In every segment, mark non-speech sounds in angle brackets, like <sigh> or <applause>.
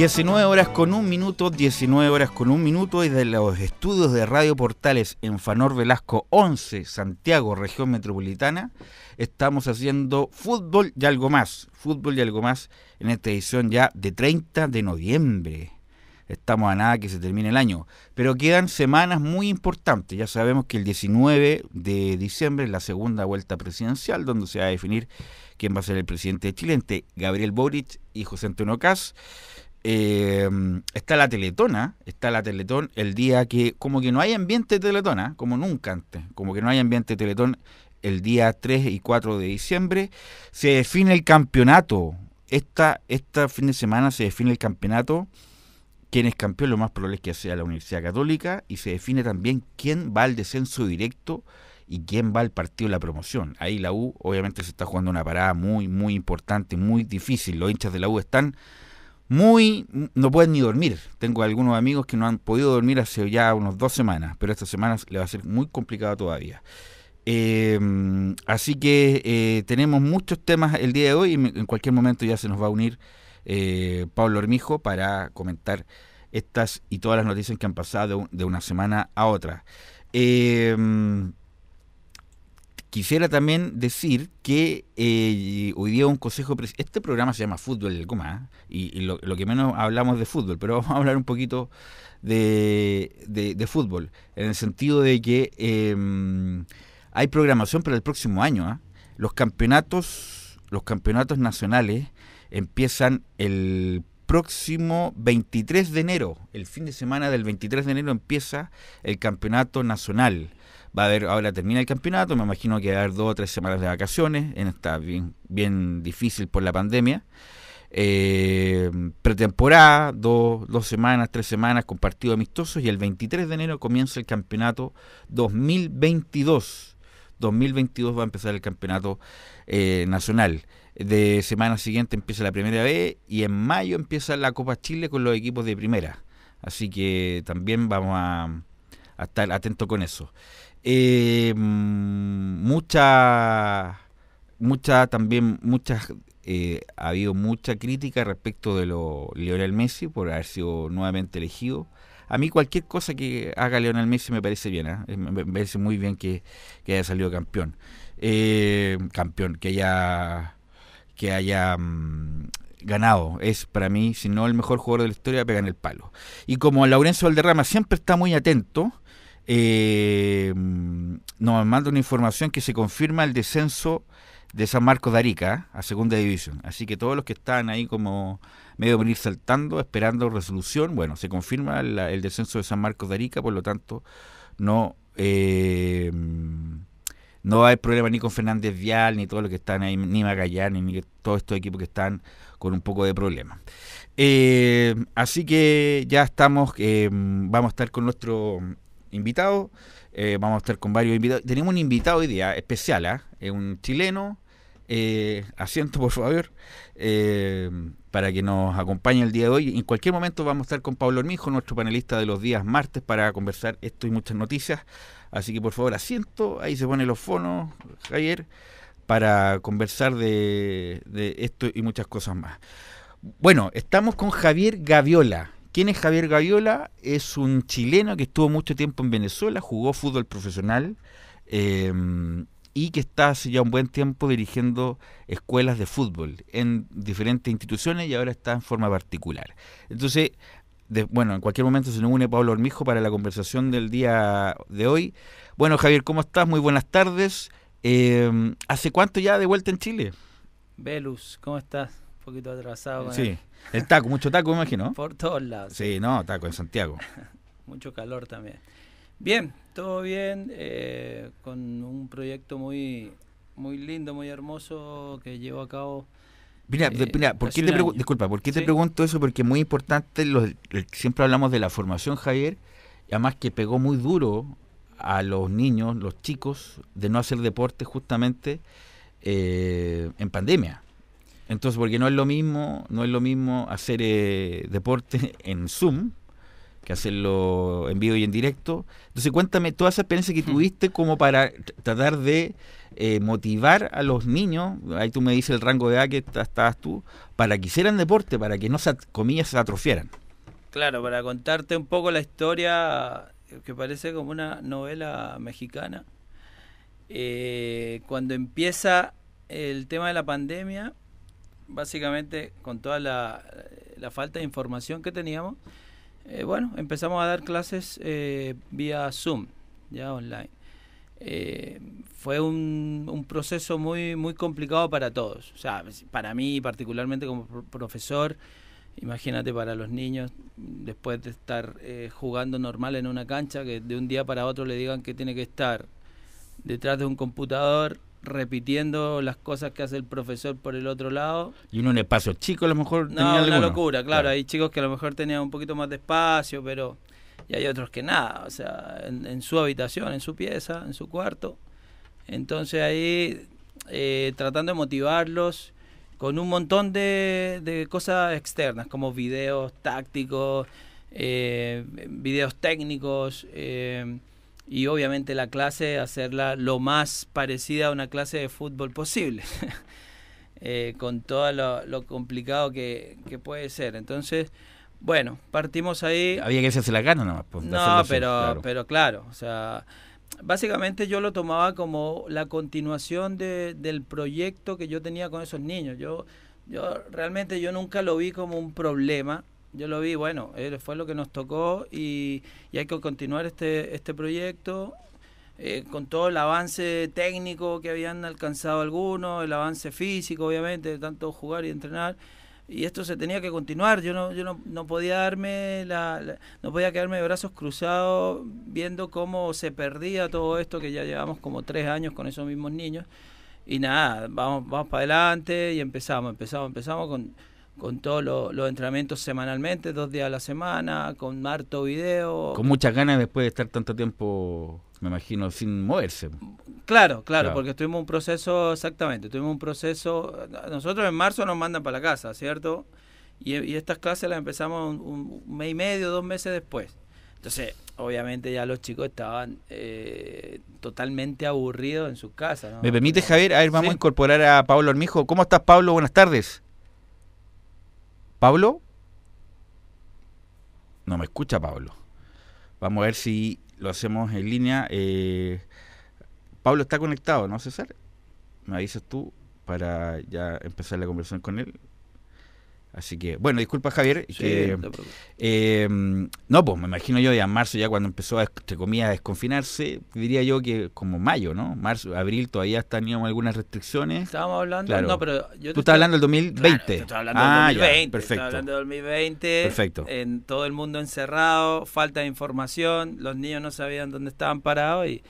19 horas con un minuto, 19 horas con un minuto y de los estudios de Radio Portales en Fanor Velasco 11, Santiago, región metropolitana, estamos haciendo fútbol y algo más, fútbol y algo más en esta edición ya de 30 de noviembre. Estamos a nada que se termine el año, pero quedan semanas muy importantes. Ya sabemos que el 19 de diciembre es la segunda vuelta presidencial, donde se va a definir quién va a ser el presidente de Chile entre Gabriel Boric y José Antonio Caz. Eh, está la Teletona, está la Teletón el día que, como que no hay ambiente Teletona, como nunca antes, como que no hay ambiente Teletón el día 3 y 4 de diciembre, se define el campeonato. Esta, esta fin de semana se define el campeonato, quién es campeón, lo más probable es que sea la Universidad Católica, y se define también quién va al descenso directo y quién va al partido de la promoción. Ahí la U obviamente se está jugando una parada muy, muy importante, muy difícil. Los hinchas de la U están muy, no pueden ni dormir. Tengo algunos amigos que no han podido dormir hace ya unos dos semanas, pero esta semana le va a ser muy complicado todavía. Em, así que eh, tenemos muchos temas el día de hoy y en cualquier momento ya se nos va a unir eh, Pablo Hermijo para comentar estas y todas las noticias que han pasado de una semana a otra. Eh, Quisiera también decir que eh, hoy día un consejo, este programa se llama Fútbol del Coma, y, lo, que menos hablamos de fútbol, pero vamos a hablar un poquito de, de, fútbol, en el sentido de que em, hay programación para el próximo año. ¿ah? Los campeonatos, los campeonatos nacionales empiezan el próximo 23 de enero, el fin de semana del 23 de enero empieza el campeonato nacional va a haber, ahora termina el campeonato, me imagino que va a haber dos o tres semanas de vacaciones, en esta bien, difícil por la pandemia. Eh, pretemporada, dos, dos semanas, tres semanas con partidos amistosos y el 23 de enero comienza el campeonato 2022. 2022 va a empezar el campeonato eh, nacional. De semana siguiente empieza la primera vez y en mayo empieza la Copa Chile con los equipos de primera. Así que también vamos a, a estar atentos con eso eh, mucha, mucha también, muchas, eh, ha habido mucha crítica respecto de lo Lionel Messi por haber sido nuevamente elegido. A mí cualquier cosa que haga Lionel Messi me parece bien, ¿eh? me parece muy bien que, haya salido campeón. Eh, campeón, que haya, que haya mm, ganado. Es para mí, si no el mejor jugador de la historia, pega en el palo. Y como Laurencio Valderrama siempre está muy atento, eh, nos manda una información que se confirma el descenso de San Marcos de Arica a segunda división. Así que todos los que están ahí como medio venir saltando, esperando resolución, bueno, se confirma el descenso de San Marcos de Arica, por lo tanto, no, eh, no hay problema ni con Fernández Vial, ni todos los que están ahí, ni Magallanes, ni todos estos equipos que están con un poco de problema. Eh, así que ya estamos, eh, vamos a estar con nuestro invitados. Eh, vamos a estar con varios invitados. Tenemos un invitado hoy día especial, ¿ah? es un chileno. Eh, asiento, por favor, eh, para que nos acompañe el día de hoy. En cualquier momento vamos a estar con Pablo Hormijo, nuestro panelista de los días martes, para conversar esto y muchas noticias. Así que por favor, asiento, ahí se pone los fonos, Javier, para conversar de, de esto y muchas cosas más. Bueno, estamos con Javier Gaviola. ¿Quién es Javier Gaviola? Es un chileno que estuvo mucho tiempo en Venezuela, jugó fútbol profesional eh, y que está hace ya un buen tiempo dirigiendo escuelas de fútbol en diferentes instituciones y ahora está en forma particular. Entonces, bueno, en cualquier momento se nos une Pablo Hormijo para la conversación del día de hoy. Bueno, Javier, ¿cómo estás? Muy buenas tardes. Eh, ¿Hace cuánto ya de vuelta en Chile? Velus, ¿cómo estás? Un poquito atrasado. sí. El taco, mucho taco, me imagino. <laughs> Por todos lados. Sí, no, taco en Santiago. <laughs> mucho calor también. Bien, todo bien, eh, con un proyecto muy, muy lindo, muy hermoso que llevo a cabo. Mira, eh, mira ¿por qué te disculpa, ¿por qué te pregunto eso? Porque es muy importante, lo- el- siempre hablamos de la formación, Javier, y además que pegó muy duro a los niños, los chicos, de no hacer deporte justamente eh, en pandemia. Entonces, porque no es lo mismo, no es lo mismo hacer eh, deporte <laughs> en Zoom que hacerlo en vivo y en directo. Entonces, cuéntame toda esa experiencia que tuviste como para tr- tratar de eh, motivar a los niños, ahí tú me dices el rango de edad que estabas tú, para que hicieran deporte, para que no se, comillas, se atrofiaran. Claro, para contarte un poco la historia que parece como una novela mexicana. Eh, cuando empieza el tema de la pandemia, básicamente con toda la, la falta de información que teníamos, eh, bueno, empezamos a dar clases eh, vía Zoom, ya online. Eh, fue un, un proceso muy muy complicado para todos. O sea, para mí particularmente como pro- profesor, imagínate para los niños, después de estar eh, jugando normal en una cancha, que de un día para otro le digan que tiene que estar detrás de un computador repitiendo las cosas que hace el profesor por el otro lado. Y uno en espacio chico a lo mejor tenía No, una alguno. locura, claro. Hay chicos que a lo mejor tenían un poquito más de espacio, pero. Y hay otros que nada, o sea, en, en su habitación, en su pieza, en su cuarto. Entonces ahí, eh, tratando de motivarlos con un montón de, de cosas externas, como videos tácticos, eh, videos técnicos, eh, y obviamente la clase, hacerla lo más parecida a una clase de fútbol posible. <laughs> eh, con todo lo, lo complicado que, que puede ser. Entonces, bueno, partimos ahí. Había que hacerse la gana nomás. pues, No, pero, claro. pero claro, o sea, básicamente yo lo tomaba como la continuación de, del proyecto que yo tenía con esos niños. Yo, yo realmente yo nunca lo vi como un problema. Yo lo vi, bueno, eh, fue lo que nos tocó y, hay que continuar este, este proyecto eh, con todo el avance técnico que habían alcanzado algunos, el avance físico, obviamente, de tanto jugar y entrenar. Y esto se tenía que continuar. Yo no, yo no, no podía darme la- no podía quedarme de brazos cruzados viendo cómo se perdía todo esto que ya llevamos como tres años con esos mismos niños. Y nada, vamos, vamos para adelante y empezamos, empezamos, empezamos con, con todos los, los entrenamientos semanalmente, dos días a la semana, con harto video. Con muchas ganas después de estar tanto tiempo, me imagino, sin moverse. Claro, claro, Claro. porque tuvimos un proceso, exactamente, tuvimos un proceso, nosotros en marzo nos mandan para la casa, ¿cierto? Y, y estas clases las empezamos un, un mes y medio, dos meses después. Entonces, obviamente ya los chicos estaban eh, totalmente aburridos en sus casas. ¿no? ¿Me permite, Javier? A ver, vamos Sí. a incorporar a Pablo Armijo. ¿Cómo estás, Pablo? Buenas tardes. ¿Pablo? No me escucha, Pablo. Vamos a ver si lo hacemos en línea. Eh, Pablo está conectado, ¿no, César? Me avisas tú para ya empezar la conversación con él. Así que, bueno, disculpa, Javier. Sí, que, no eh, no, pues me imagino yo ya en marzo, ya cuando empezó a, entre comillas, a desconfinarse, diría yo que como mayo, ¿no? Marzo, abril todavía teníamos algunas restricciones. Estábamos hablando, Claro. no, pero yo Tú estás hablando del 2020. Claro, te estoy hablando ah, del 2020. ya, perfecto. Hablando del 2020. Perfecto. En todo el mundo encerrado, falta de información, los niños no sabían dónde estaban parados y,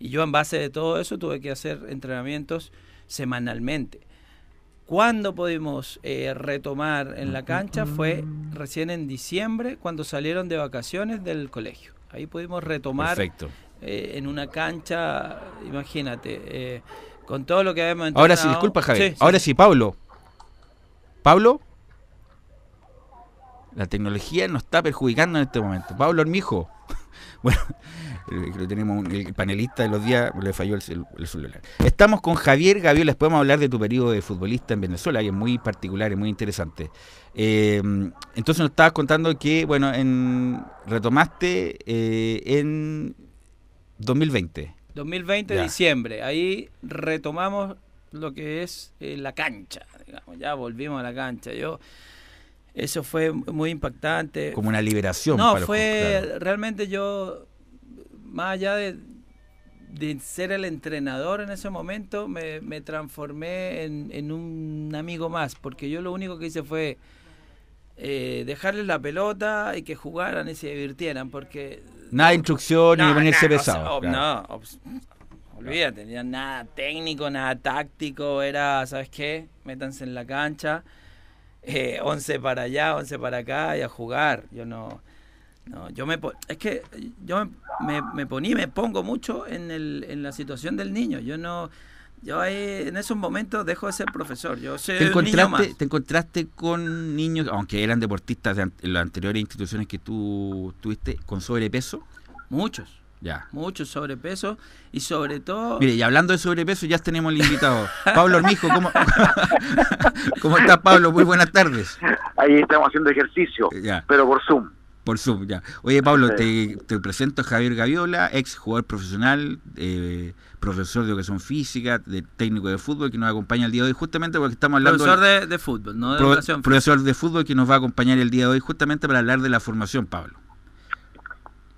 y yo en base de todo eso tuve que hacer entrenamientos semanalmente. ¿Cuándo pudimos eh, retomar en la cancha? Fue recién en diciembre, cuando salieron de vacaciones del colegio. Ahí pudimos retomar Perfecto. eh, en una cancha, imagínate, eh, con todo lo que habíamos Ahora sí, entrenado. disculpa, Javier. Sí, Ahora sí. sí, Pablo. Pablo. La tecnología nos está perjudicando en este momento. Pablo Armijo. <laughs> Bueno, tenemos un- el panelista de los días, le falló el, el celular. Estamos con Javier Gabriel, les podemos hablar de tu periodo de futbolista en Venezuela, y es muy particular y muy interesante. Eh, entonces nos estabas contando que, bueno, en, retomaste eh, en 2020. 2020, Ya. diciembre. Ahí retomamos lo que es eh, la cancha. Digamos. Ya volvimos a la cancha. Yo Eso fue muy impactante. Como una liberación. No, para los- fue claro. realmente yo, más allá de, de ser el entrenador en ese momento, me, me transformé en, en un amigo más, porque yo lo único que hice fue eh, dejarles la pelota y que jugaran y se divirtieran, porque Nada de instrucción ni ponerse pesado. No, olvídate, nada técnico, nada táctico, era, ¿sabes qué? Métanse en la cancha, eh, 11 para allá, 11 para acá y a jugar. Yo no... No, yo me es que yo me, me, ponía, me pongo mucho en, el, en la situación del niño. Yo no, yo ahí, en esos momentos dejo de ser profesor. Yo soy ¿Te encontraste, ¿Te encontraste con niños, aunque eran deportistas de las anteriores instituciones que tú tuviste, con sobrepeso? Muchos. Ya. Muchos sobrepeso y sobre todo... Mire, y hablando de sobrepeso, ya tenemos el invitado. Pablo Hormijo, ¿cómo, <laughs> ¿cómo estás, Pablo? Muy buenas tardes. Ahí estamos haciendo ejercicio, pero por Zoom. Por Zoom, ya. Oye, Pablo, te, presento a Javier Gaviola, ex jugador profesional, eh, profesor de educación física, de técnico de fútbol, que nos acompaña el día de hoy, justamente porque estamos hablando... Profesor de, fútbol, no de educación Profesor de fútbol que nos va a acompañar el día de hoy, justamente para hablar de la formación, Pablo.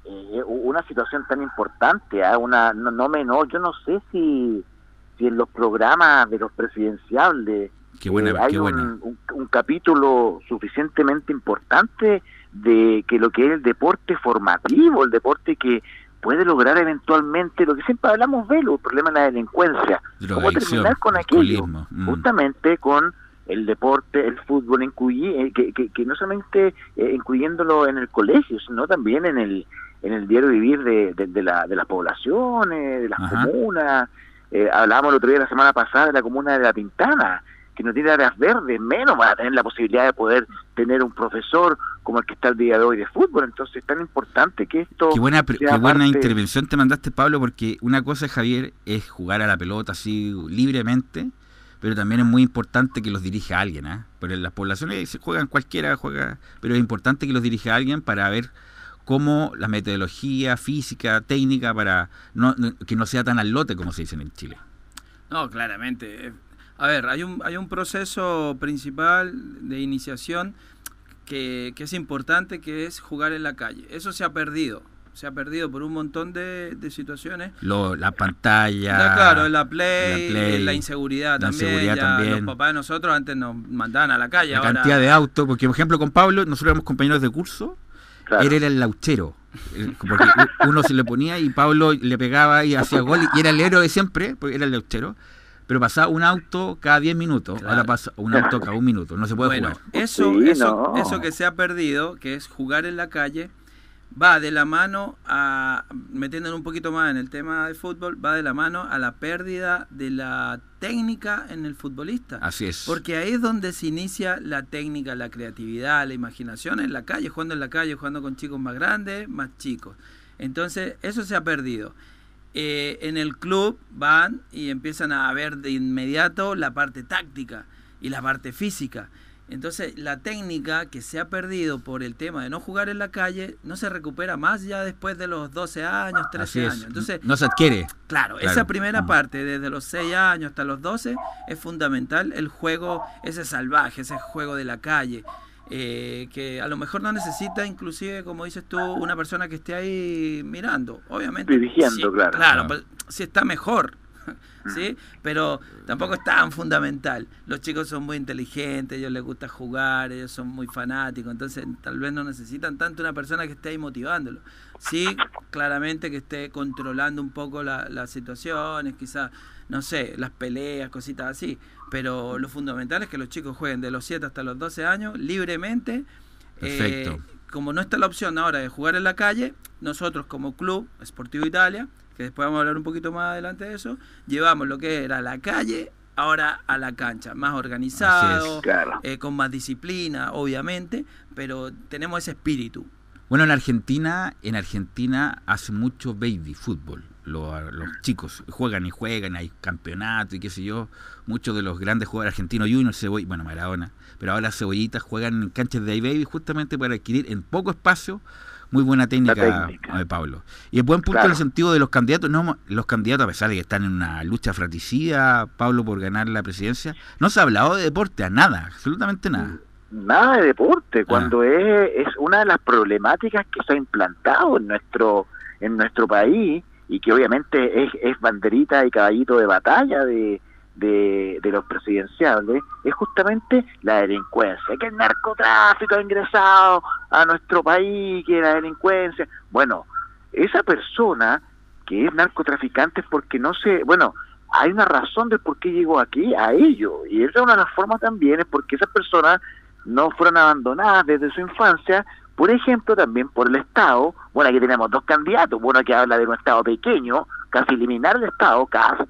Eh, una situación tan importante, ¿eh? una no, no menor, yo no sé si, si en los programas de los presidenciales qué buena, eh, hay un, un capítulo suficientemente importante de que lo que es el deporte formativo, el deporte que puede lograr eventualmente lo que siempre hablamos de el problema de la delincuencia. ¿Cómo terminar con aquello? Mm. Justamente con el deporte, el fútbol, eh, que, que, no solamente eh, incluyéndolo en el colegio, sino también en el en el diario vivir de, de, la, de las poblaciones, de las comunas. Eh, hablábamos el otro día, la semana pasada, de la comuna de La Pintana, que no tiene áreas verdes, menos va a tener la posibilidad de poder tener un profesor como el que está el día de hoy de fútbol. Entonces es tan importante que esto... Qué buena, qué buena intervención te mandaste, Pablo, porque una cosa, Javier, es jugar a la pelota así libremente, pero también es muy importante que los dirija alguien. ¿eh? Pero en las poblaciones se juegan cualquiera, juega, pero es importante que los dirija alguien para ver cómo la metodología física, técnica, para que no sea tan al lote como se dice en Chile. No, claramente a ver, hay un, hay un proceso principal de iniciación que, es importante, que es jugar en la calle. Eso se ha perdido se ha perdido por un montón de, situaciones. la pantalla. claro, la play, la, inseguridad también. Los papás de nosotros antes nos mandaban a la calle. La cantidad de autos, porque por ejemplo con Pablo, nosotros éramos compañeros de curso, él era el lauchero. Porque uno se le ponía y Pablo le pegaba y hacía gol y era el héroe siempre, porque era el lauchero pero pasaba un auto cada 10 minutos, ahora pasa un auto cada un minuto, no se puede jugar. Eso, eso, eso que se ha perdido, que es jugar en la calle, va de la mano a, metiéndonos un poquito más en el tema de fútbol, va de la mano a la pérdida de la técnica en el futbolista. Así es. Porque ahí es donde se inicia la técnica, la creatividad, la imaginación en la calle, jugando en la calle, jugando con chicos más grandes, más chicos. Entonces, eso se ha perdido. Eh, en el club van y empiezan a ver de inmediato la parte táctica y la parte física. Entonces la técnica que se ha perdido por el tema de no jugar en la calle no se recupera más ya después de los 12 años, 13 años. Entonces, no se adquiere. Claro, esa primera parte, desde los 6 años hasta los 12, es fundamental el juego, ese salvaje, ese juego de la calle. Eh, que a lo mejor no necesita inclusive, como dices tú, una persona que esté ahí mirando, obviamente. Dirigiendo, claro. Claro, pues, si está mejor, <laughs> ¿sí? Pero tampoco es tan fundamental. Los chicos son muy inteligentes, ellos les gusta jugar, ellos son muy fanáticos, entonces tal vez no necesitan tanto una persona que esté ahí motivándolo. Sí, claramente que esté controlando un poco las situaciones, quizás, no sé, las peleas, cositas así, pero lo fundamental es que los chicos jueguen de los 7 hasta los 12 años libremente. Eh, como no está la opción ahora de jugar en la calle, nosotros como club Sportivo Italia que después vamos a hablar un poquito más adelante de eso, llevamos lo que era la calle ahora a la cancha, más organizado, eh, con más disciplina, obviamente, pero tenemos ese espíritu. Bueno, en Argentina, en Argentina hace mucho baby fútbol. Los, chicos juegan y juegan, hay campeonato y qué sé yo. Muchos de los grandes jugadores argentinos, Junior, Cebolla, bueno, Maradona, pero ahora Cebollitas juegan en canchas de baby justamente para adquirir en poco espacio muy buena técnica, de Pablo. Y el buen punto en el sentido de los candidatos, no los candidatos, a pesar de que están en una lucha fratricida, Pablo, por ganar la presidencia, no se ha hablado de deporte, a nada, absolutamente nada. Nada de deporte, ah. cuando es, es una de las problemáticas que se ha implantado en nuestro, en nuestro país y que obviamente es, es banderita y caballito de batalla de, de, los presidenciales es justamente la delincuencia, que el narcotráfico ha ingresado a nuestro país, que la delincuencia, bueno, esa persona que es narcotraficante es porque no se, bueno, hay una razón de por qué llegó aquí a ello, y esa es una de las formas también, es porque esas personas no fueron abandonadas desde su infancia, por ejemplo, también por el Estado, bueno, aquí tenemos dos candidatos, uno que habla de un Estado pequeño, casi eliminar el Estado, casi,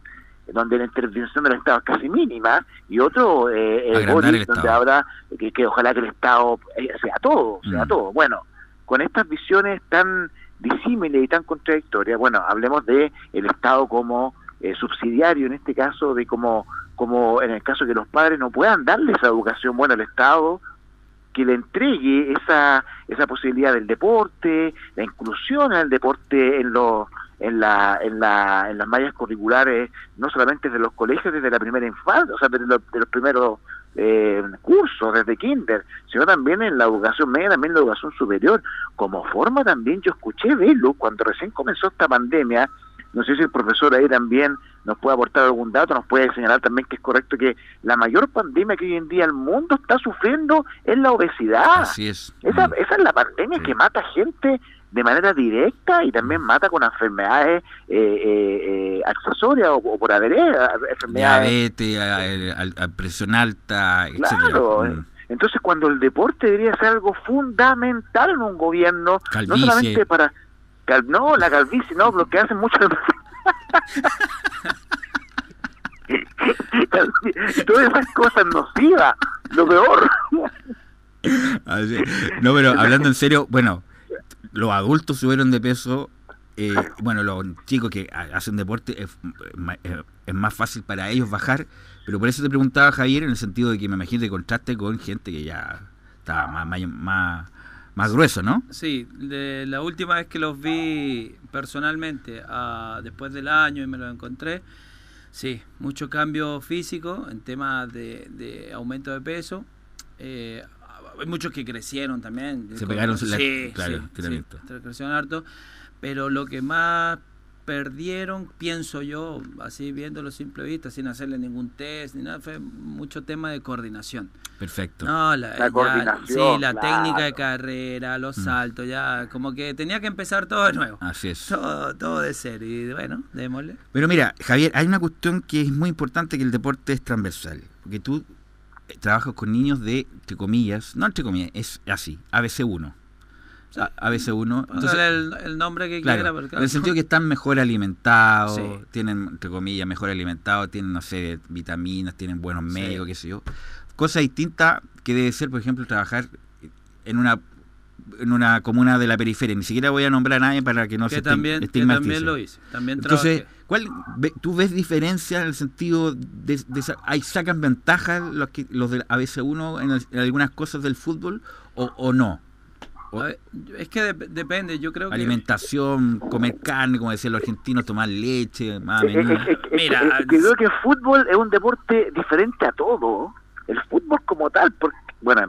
donde la intervención del Estado es casi mínima, y otro, eh, eh donde habla que, que, ojalá que el Estado eh, sea todo, sea mm. todo. Bueno, con estas visiones tan disímiles y tan contradictorias, bueno, hablemos de el Estado como eh, subsidiario, en este caso, de como, como en el caso que los padres no puedan darle esa educación, bueno, el Estado que le entregue esa, esa posibilidad del deporte, la inclusión al deporte en los en, la, en, la, en las mallas curriculares, no solamente de los colegios desde la primera infancia, o sea, de los, de los primeros eh, cursos, desde kinder, sino también en la educación media, también en la educación superior. Como forma también, yo escuché verlo cuando recién comenzó esta pandemia, no sé si el profesor ahí también nos puede aportar algún dato, nos puede señalar también que es correcto que la mayor pandemia que hoy en día el mundo está sufriendo es la obesidad. Así es. Esa, mm. esa es la pandemia que mata gente de manera directa y también mata con enfermedades eh, eh, eh accesorias o, por haber enfermedades. Diabetes, presión alta, claro, mm. Entonces, cuando el deporte debería ser algo fundamental en un gobierno, no solamente para no, la calvicie, no, lo que hacen muchas <laughs> Todas esas cosas nocivas, lo peor. no, pero hablando en serio, bueno, los adultos subieron de peso. Eh, bueno, los chicos que hacen deporte es, es, más fácil para ellos bajar, pero por eso te preguntaba Javier en el sentido de que me imagino que contraste con gente que ya está más, más más grueso, ¿no? Sí, de la última vez que los vi personalmente, después del año y me los encontré, sí, mucho cambio físico en temas de, aumento de peso. Eh, hay muchos que crecieron también. Se pegaron, sí, claro, sí, crecieron harto. Pero lo que más perdieron, pienso yo, así viéndolo simple vista, sin hacerle ningún test ni nada, fue mucho tema de coordinación. Perfecto. No, la, coordinación. Sí, la técnica de carrera, los mm. saltos, ya, como que tenía que empezar todo de nuevo. Así es. Todo, todo de ser, y bueno, démosle. Pero mira, Javier, hay una cuestión que es muy importante, que el deporte es transversal, porque tú trabajas con niños de, entre comillas, no entre comillas, es así, ABC1 a, veces uno. Entonces, el, nombre que quiera. En el sentido que están mejor alimentados, tienen, entre comillas, mejor alimentados, tienen, no sé, vitaminas, tienen buenos medios, qué sé yo. Cosa distinta que debe ser, por ejemplo, trabajar en una en una comuna de la periferia. Ni siquiera voy a nombrar a nadie para que no se también, que también lo hice. También Entonces, ¿cuál, ¿tú ves diferencia en el sentido de, ¿hay, sacan ventaja los, que, los de ABC1 en, en algunas cosas del fútbol o, o no? es que depende, yo creo que... Alimentación, comer carne, como decían los argentinos, tomar leche, más Mira, creo que el fútbol es un deporte diferente a todo. El fútbol como tal, porque, bueno,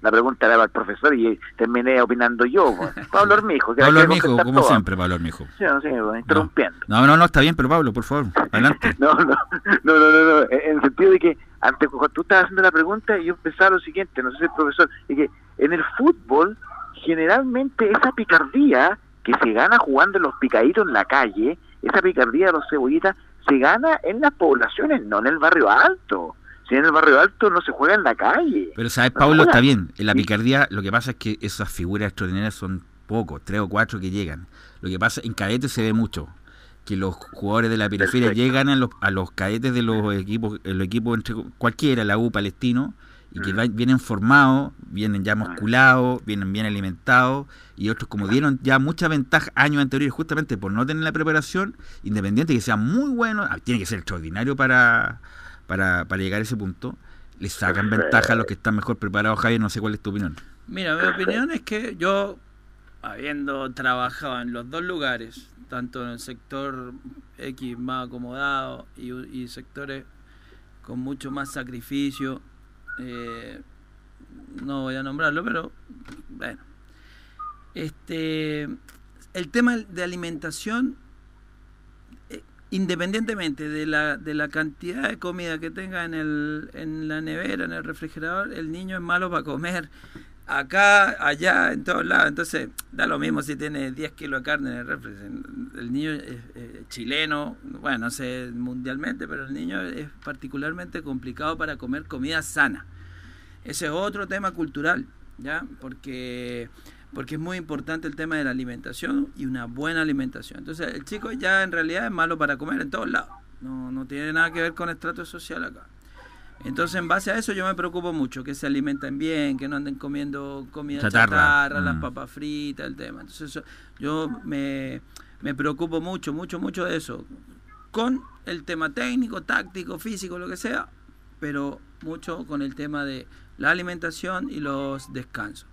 la pregunta era al profesor y terminé opinando yo. <laughs> Pablo Armijo. Pablo Armijo, como siempre, Pablo Armijo. Sí, sí, interrumpiendo. No, no, no, está bien, pero Pablo, por favor, adelante. <laughs> no, no, no, no, no, en el sentido de que antes cuando tú estabas haciendo la pregunta yo pensaba lo siguiente, no sé si el profesor, y que en el fútbol generalmente esa picardía que se gana jugando los picaditos en la calle, esa picardía de los cebollitas, se gana en las poblaciones, no en el barrio alto. Si en el barrio alto no se juega en la calle. Pero sabes, Pablo, está bien. En la picardía lo que pasa es que esas figuras extraordinarias son pocos, tres o cuatro que llegan. Lo que pasa en cadetes se ve mucho que los jugadores de la periferia llegan a los, a los cadetes de los equipos, los equipos entre cualquiera, la U palestino, y que vienen formados, vienen ya musculados, vienen bien alimentados y otros como dieron ya mucha ventaja años anteriores justamente por no tener la preparación, independiente que sea muy bueno, ah, tiene que ser extraordinario para, para, para llegar a ese punto, les sacan ventaja a los que están mejor preparados, Javier, no sé cuál es tu opinión. Mira, mi opinión es que yo, habiendo trabajado en los dos lugares, tanto en el sector X más acomodado y, y sectores con mucho más sacrificio, eh, no voy a nombrarlo, pero bueno. Este, el tema de alimentación, independientemente de la, de la cantidad de comida que tenga en, el, en la nevera, en el refrigerador, el niño es malo para comer. acá, allá, en todos lados. Entonces, da lo mismo si tiene 10 kilos de carne en el refri. El niño es, chileno, bueno, no sé mundialmente, pero el niño es particularmente complicado para comer comida sana. Ese es otro tema cultural, ¿ya? Porque porque es muy importante el tema de la alimentación y una buena alimentación. Entonces, el chico ya en realidad es malo para comer en todos lados. No, no tiene nada que ver con estrato social acá. Entonces, en base a eso, yo me preocupo mucho, que se alimenten bien, que no anden comiendo comida chatarra, las mm. papas fritas, el tema. Entonces, yo me, me preocupo mucho, mucho, mucho de eso. Con el tema técnico, táctico, físico, lo que sea, pero mucho con el tema de la alimentación y los descansos.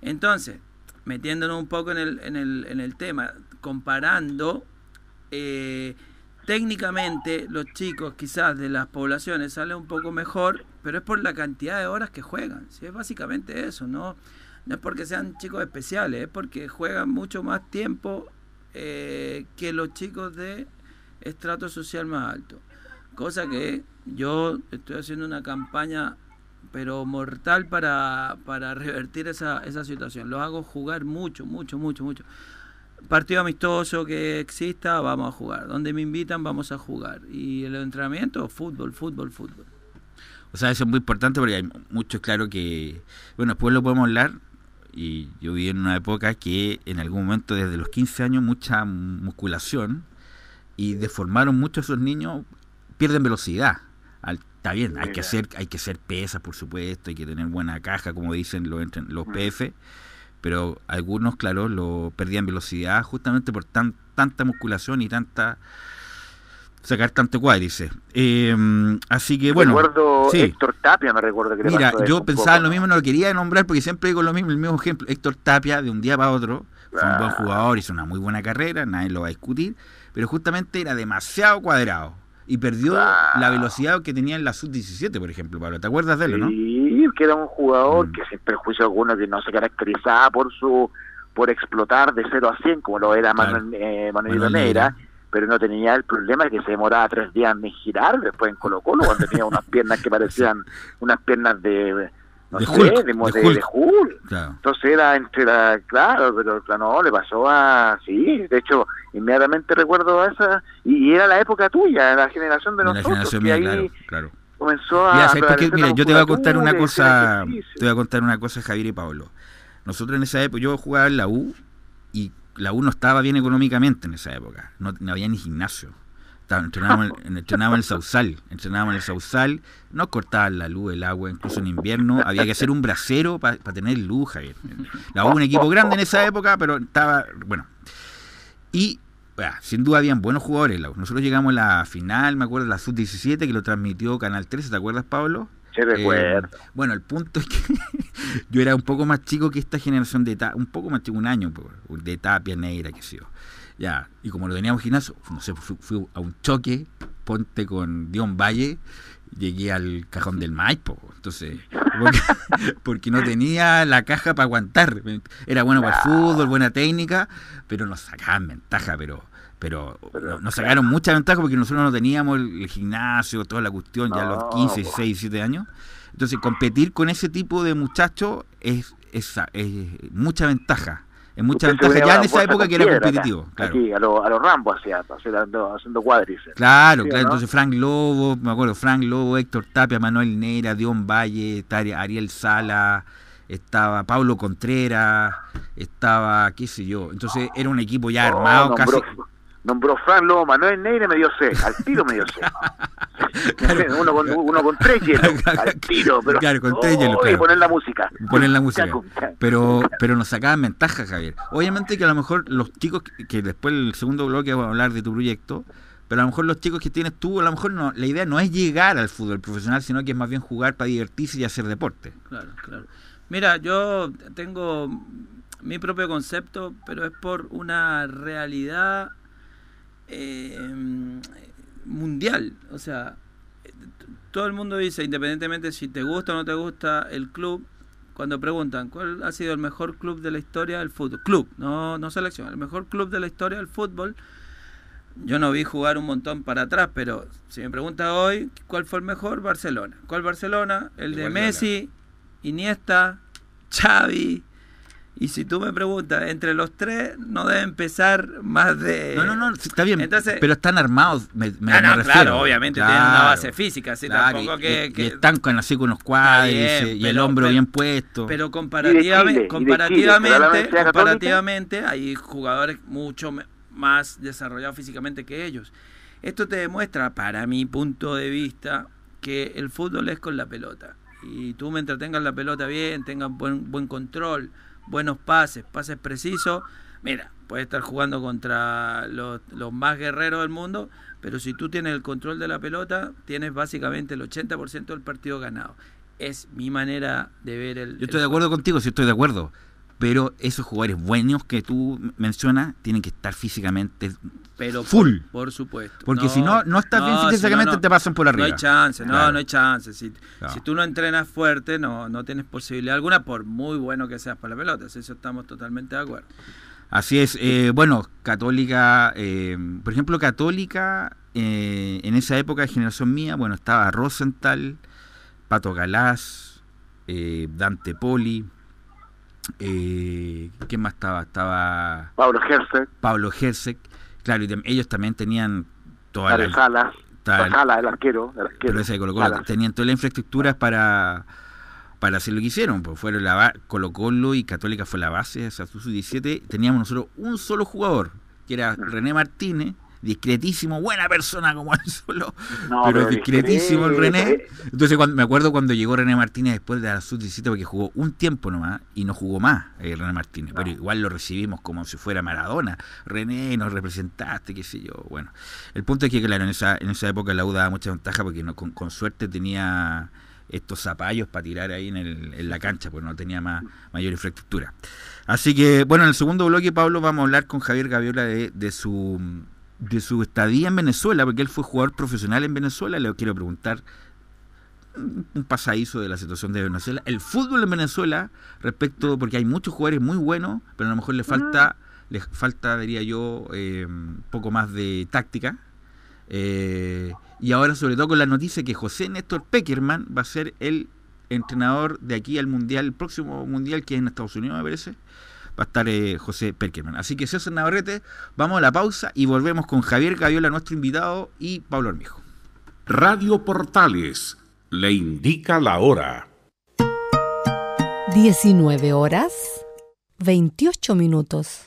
Entonces, metiéndonos un poco en el, en el, en el tema, comparando, eh, técnicamente los chicos quizás de las poblaciones salen un poco mejor, pero es por la cantidad de horas que juegan. ¿sí? Es básicamente eso, ¿no? No es porque sean chicos especiales, es porque juegan mucho más tiempo eh, que los chicos de estrato social más alto. Cosa que yo estoy haciendo una campaña pero mortal para, para revertir esa, esa situación. Los hago jugar mucho, mucho, mucho, mucho. Partido amistoso que exista, vamos a jugar. Donde me invitan, vamos a jugar. Y el entrenamiento, fútbol, fútbol, fútbol. O sea, eso es muy importante porque hay mucho claro que, bueno, después lo podemos hablar. Y yo viví en una época que en algún momento, desde los 15 años, mucha musculación y deformaron mucho a esos niños, pierden velocidad. Está bien, hay que hacer, hay que hacer pesas, por supuesto, hay que tener buena caja, como dicen los, los PF, pero algunos, claro, lo perdían velocidad justamente por tan, tanta musculación y tanta sacar tanto cuádriceps. Eh, así que bueno. Recuerdo Héctor Tapia, me recuerdo que Mira, yo pensaba lo mismo, no lo quería nombrar porque siempre digo lo mismo, el mismo ejemplo. Héctor Tapia, de un día para otro, fue un buen ah. jugador, hizo una muy buena carrera, nadie lo va a discutir, pero justamente era demasiado cuadrado y perdió la velocidad que tenía en la sub-17, por ejemplo, Pablo. ¿Te acuerdas de él, no? Sí, que era un jugador mm. que sin perjuicio alguno que no se caracterizaba por su por explotar de 0 a 100 como lo era Manuel, eh, Manuel, pero no tenía el problema de que se demoraba tres días en girar después en Colo Colo cuando tenía unas piernas que <laughs> parecían unas piernas de no de sé, Hulk, de, de, Hulk. Entonces era entre la, claro, pero no, le pasó a, sí, de hecho, inmediatamente recuerdo a esa, y, era la época tuya, la generación de, nosotros, que ahí claro, comenzó a... Mira, yo te voy a contar una cosa, te voy a contar una cosa, Javier y Pablo. Nosotros en esa época, yo jugaba en la U, y la U no estaba bien económicamente en esa época, no, no había ni gimnasio entrenábamos, en, entrenábamos en el Sausal, entrenábamos en el Sausal, nos cortaban la luz, el agua, incluso en invierno, había que hacer un brasero para tener luz, Javier. La hubo un equipo grande en esa época, pero estaba, bueno. Y sin duda habían buenos jugadores. Nosotros llegamos a la final, me acuerdo, la Sub-17, que lo transmitió Canal 13, ¿te acuerdas, Pablo? Sí. Eh, bueno, el punto es que <laughs> yo era un poco más chico que esta generación de un poco más chico, un año, de Tapia, Negra, que sé yo. Ya, y como lo teníamos gimnasio, no sé, fui, a un choque, ponte con Dion Valle, llegué al cajón del Maipo. Entonces, porque, <laughs> no tenía la caja para aguantar. Era bueno para el fútbol, buena técnica, pero nos sacaban ventaja, pero pero nos sacaron mucha ventaja porque nosotros no teníamos el, gimnasio, toda la cuestión, ya a los 15, 16, 17 años. Entonces, competir con ese tipo de muchachos es, es, es mucha ventaja en muchas ventajas ya en esa época que era competitivo. claro. Aquí, a los a lo Rambo hacía, haciendo, haciendo cuádriceps. Claro, claro. Entonces Frank Lobo, me acuerdo, Frank Lobo, Héctor Tapia, Manuel Neira, Dion Valle, Ariel Sala, estaba Pablo Contreras, estaba, qué sé yo. Entonces era un equipo ya armado casi nombró Fran Lobo Manuel Neire, me dio C, al tiro me dio C. <laughs> <laughs> uno, con, uno con tres hielos, al tiro, pero claro, con tres hielos, claro. poner la música. Poner la música. Pero, pero nos sacaban ventaja, Javier. Obviamente que a lo mejor los chicos, que, después el segundo bloque vamos a hablar de tu proyecto, pero a lo mejor los chicos que tienes tú, a lo mejor no, la idea no es llegar al fútbol profesional, sino que es más bien jugar para divertirse y hacer deporte. Claro, claro. Mira, yo tengo mi propio concepto, pero es por una realidad eh, mundial. O sea, todo el mundo dice, independientemente si te gusta o no te gusta el club, cuando preguntan cuál ha sido el mejor club de la historia del fútbol, club, no, no selección, el mejor club de la historia del fútbol, yo no vi jugar un montón para atrás, pero si me pregunta hoy cuál fue el mejor, Barcelona. ¿Cuál Barcelona? El de Messi, Iniesta, Xavi, y si tú me preguntas, entre los tres no debe empezar más de. No, no, no, está bien. pero están armados, me, me, ah, no, Claro, obviamente tienen una base física, así tampoco que, y, están con así con unos cuadros y, el hombro bien puesto. Pero comparativamente, comparativamente, comparativamente hay jugadores mucho más desarrollados físicamente que ellos. Esto te demuestra, para mi punto de vista, que el fútbol es con la pelota. Y tú mientras tengas la pelota bien, tengas buen, buen control, buenos pases, pases precisos, mira, puedes estar jugando contra los, más guerreros del mundo, pero si tú tienes el control de la pelota, tienes básicamente el 80% del partido ganado. Es mi manera de ver el... Yo estoy de acuerdo contigo, sí estoy de acuerdo pero esos jugadores buenos que tú mencionas tienen que estar físicamente pero full. Por, supuesto. Porque si no, no estás bien físicamente, te pasan por arriba. No hay chance, no, no hay chance. Si, si, tú no entrenas fuerte, no, no tienes posibilidad alguna, por muy bueno que seas para la pelota. Eso estamos totalmente de acuerdo. Así es. Eh, bueno, Católica, eh, por ejemplo, Católica, eh, en esa época de generación mía, bueno, estaba Rosenthal, Pato Galás, Dante Poli, eh, ¿Quién más estaba? Estaba. Pablo Gersek. Pablo. Claro, y ellos también tenían toda la. El arquero. El arquero tenían toda la infraestructura para para hacer lo que hicieron. Pues fueron la Colo Colo y Católica fue la base, de su 17 teníamos nosotros un solo jugador, que era mm. René Martínez, discretísimo, buena persona como <laughs> él solo, pero, discretísimo el René. Entonces cuando, me acuerdo cuando llegó René Martínez después de la sub-17 porque jugó un tiempo nomás y no jugó más eh, René Martínez, pero igual lo recibimos como si fuera Maradona. René, nos representaste, qué sé yo. Bueno, el punto es que claro, en esa, en esa época la U daba mucha ventaja porque no, con, suerte tenía estos zapallos para tirar ahí en, el, en la cancha, porque no tenía más, mayor infraestructura. Así que, bueno, en el segundo bloque, Pablo, vamos a hablar con Javier Gaviola de, de su de su estadía en Venezuela, porque él fue jugador profesional en Venezuela, le quiero preguntar un pasadizo de la situación de Venezuela, el fútbol en Venezuela respecto, porque hay muchos jugadores muy buenos, pero a lo mejor le falta, le falta, diría yo, eh, un poco más de táctica. Eh, y ahora sobre todo con la noticia que José Néstor Peckerman va a ser el entrenador de aquí al mundial, el próximo mundial que es en Estados Unidos, me parece va a estar eh, José Perkerman. Así que César Navarrete, vamos a la pausa y volvemos con Javier Gaviola, nuestro invitado, y Pablo Armijo. Radio Portales le indica la hora. 19 horas 28 minutos.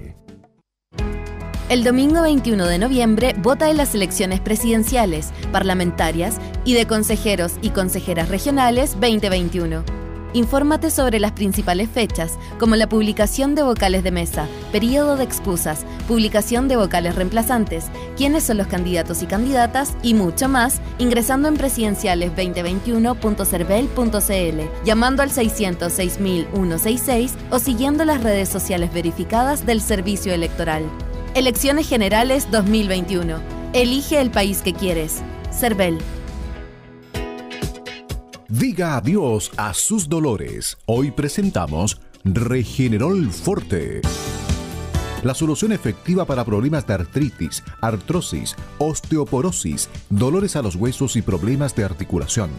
El domingo 21 de noviembre vota en las elecciones presidenciales, parlamentarias y de consejeros y consejeras regionales 2021. Infórmate sobre las principales fechas, como la publicación de vocales de mesa, periodo de excusas, publicación de vocales reemplazantes, quiénes son los candidatos y candidatas y mucho más, ingresando en presidenciales2021.cervel.cl, llamando al 606.166 o siguiendo las redes sociales verificadas del Servicio Electoral. Elecciones Generales 2021. Elige el país que quieres. CERVEL. Diga adiós a sus dolores. Hoy presentamos Regenerol Forte. La solución efectiva para problemas de artritis, artrosis, osteoporosis, dolores a los huesos y problemas de articulación.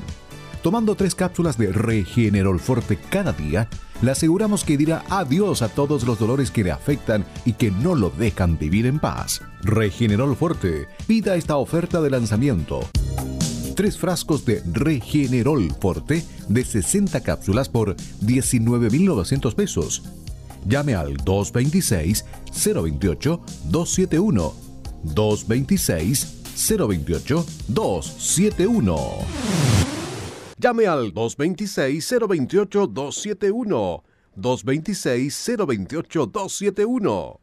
Tomando tres cápsulas de Regenerol Forte cada día, le aseguramos que dirá adiós a todos los dolores que le afectan y que no lo dejan vivir en paz. Regenerol Forte, pida esta oferta de lanzamiento. Tres frascos de Regenerol Forte de 60 cápsulas por 19.900 pesos. Llame al 226-028-271. 226-028-271. Llame al 226-028-271. 226-028-271.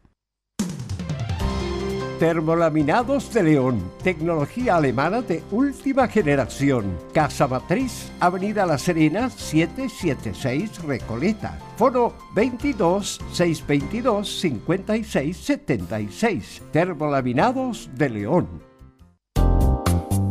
Termolaminados de León, tecnología alemana de última generación. Casa Matriz, Avenida La Serena, 776 Recoleta. Foro 22 622 56 76. Termolaminados de León.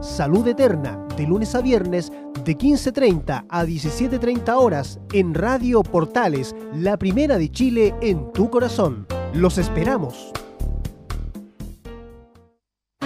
Salud Eterna, de lunes a viernes, de 15.30 a 17.30 horas, en Radio Portales, la primera de Chile en tu corazón. Los esperamos.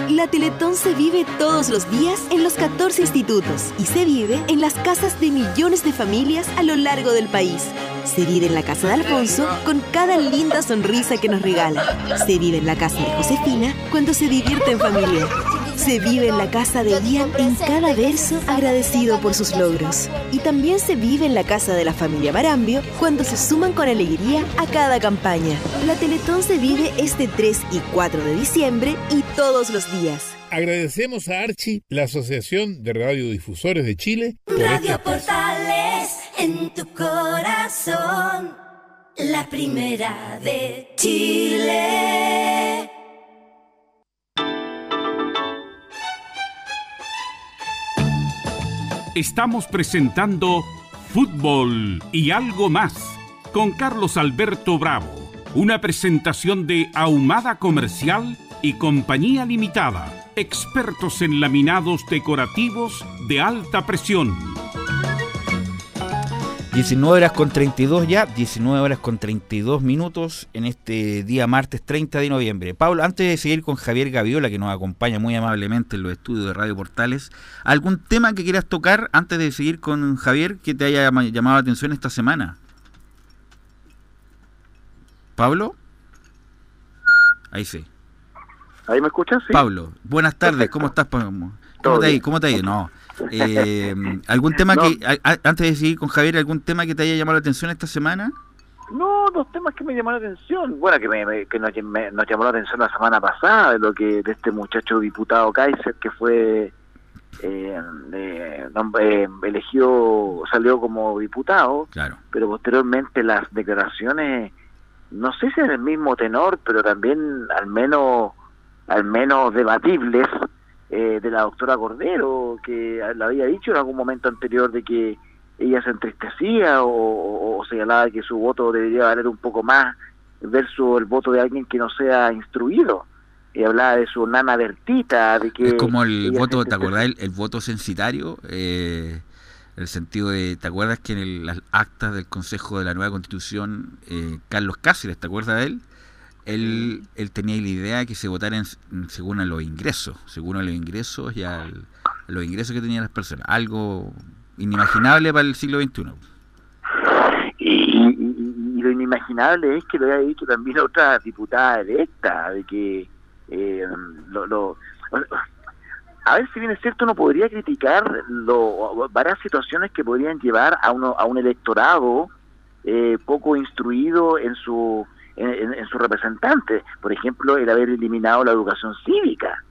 La Teletón se vive todos los días en los 14 institutos y se vive en las casas de millones de familias a lo largo del país. Se vive en la casa de Alfonso con cada linda sonrisa que nos regala. Se vive en la casa de Josefina cuando se divierte en familia. Se vive en la casa de Ian en cada verso agradecido por sus logros. Y también se vive en la casa de la familia Marambio cuando se suman con alegría a cada campaña. La Teletón se vive este 3 y 4 de diciembre y todos los días. Agradecemos a Archie, la Asociación de Radiodifusores de Chile, por Radio Portales en tu corazón, la primera de Chile. Estamos presentando Fútbol y algo más con Carlos Alberto Bravo, una presentación de Ahumada Comercial y Compañía Limitada, expertos en laminados decorativos de alta presión. 19 horas con 32 ya, 19 horas con 32 minutos en este día martes 30 de noviembre. Pablo, antes de seguir con Javier Gaviola, que nos acompaña muy amablemente en los estudios de Radio Portales, ¿algún tema que quieras tocar antes de seguir con Javier que te haya llamado la atención esta semana? ¿Pablo? Ahí sí. ¿Ahí me escuchas? Pablo, buenas tardes, ¿cómo estás? ¿Cómo te, ha ido? ¿Cómo te ha ido? No. Eh, ¿Algún tema <laughs> que, antes de seguir con Javier, algún tema que te haya llamado la atención esta semana? No, dos temas que me llamaron la atención. Bueno, que, me, que nos, llamó la atención la semana pasada, de lo que de este muchacho diputado Kaiser, que fue eh, eh, elegido, salió como diputado, claro. pero posteriormente las declaraciones, no sé si en el mismo tenor, pero también al menos, al menos debatibles, eh, de la doctora Cordero, que le había dicho en algún momento anterior de que ella se entristecía o, señalaba que su voto debería valer un poco más versus el voto de alguien que no sea instruido. Y hablaba de su nana Bertita, de que... Es como el voto, ¿te acordás? El, voto censitario, eh, el sentido de, ¿te acuerdas que en las actas del Consejo de la Nueva Constitución, eh, Carlos Cáceres, ¿te acuerdas de él? Él, tenía la idea de que se votara según a los ingresos, según a los ingresos y a los ingresos que tenían las personas. Algo inimaginable para el siglo XXI. Y, lo inimaginable es que lo haya dicho también otra diputada electa, de que eh, lo, a ver si bien es cierto uno podría criticar lo, varias situaciones que podrían llevar a uno a un electorado eh, poco instruido en su en, su representante. Por ejemplo, el haber eliminado la educación cívica.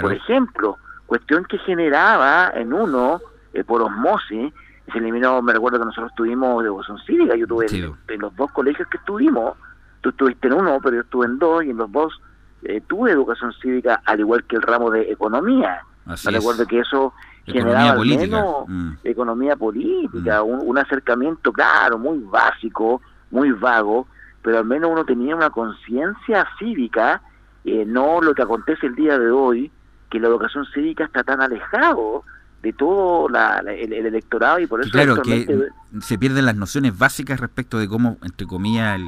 Por ejemplo, cuestión que generaba en uno, eh, por osmosis, se eliminó, me recuerdo que nosotros tuvimos educación cívica, yo tuve en, los dos colegios que estuvimos, tú estuviste en uno, pero yo estuve en dos, y en los dos eh, tuve educación cívica, al igual que el ramo de economía. me recuerdo que eso generaba al menos mm. economía política, mm. un, un acercamiento claro, muy básico, muy vago, pero al menos uno tenía una conciencia cívica, eh, no lo que acontece el día de hoy, que la educación cívica está tan alejado de todo el, electorado y por eso claro que se pierden las nociones básicas respecto de cómo entre comillas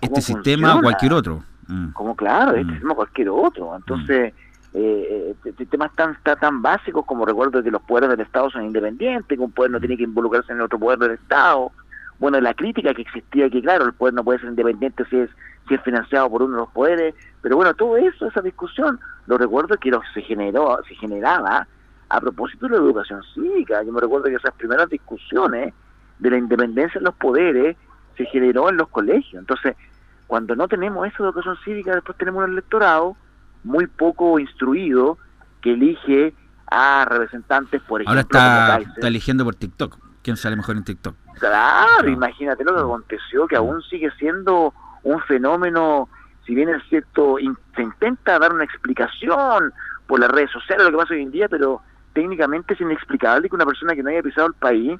este sistema o cualquier otro mm. como claro este mm. sistema cualquier otro entonces mm. eh, eh temas tan tan básicos como recuerdo que los poderes del Estado son independientes que un poder no tiene que involucrarse en otro poder del Estado bueno, la crítica que existía, que claro, el poder no puede ser independiente si es si es financiado por uno de los poderes, pero bueno, todo eso, esa discusión, lo recuerdo que lo, se generó, se generaba a propósito de la educación cívica. Yo me recuerdo que esas primeras discusiones de la independencia de los poderes se generó en los colegios. Entonces, cuando no tenemos esa educación cívica, después tenemos un electorado muy poco instruido que elige a representantes, por ejemplo, Ahora está eligiendo por TikTok. ¿Quién sale mejor en TikTok? Claro, imagínate lo que aconteció, que aún sigue siendo un fenómeno, si bien es cierto, in- se intenta dar una explicación por las redes sociales, lo que pasa hoy en día, pero técnicamente es inexplicable que una persona que no haya pisado el país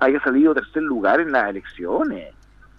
haya salido tercer lugar en las elecciones.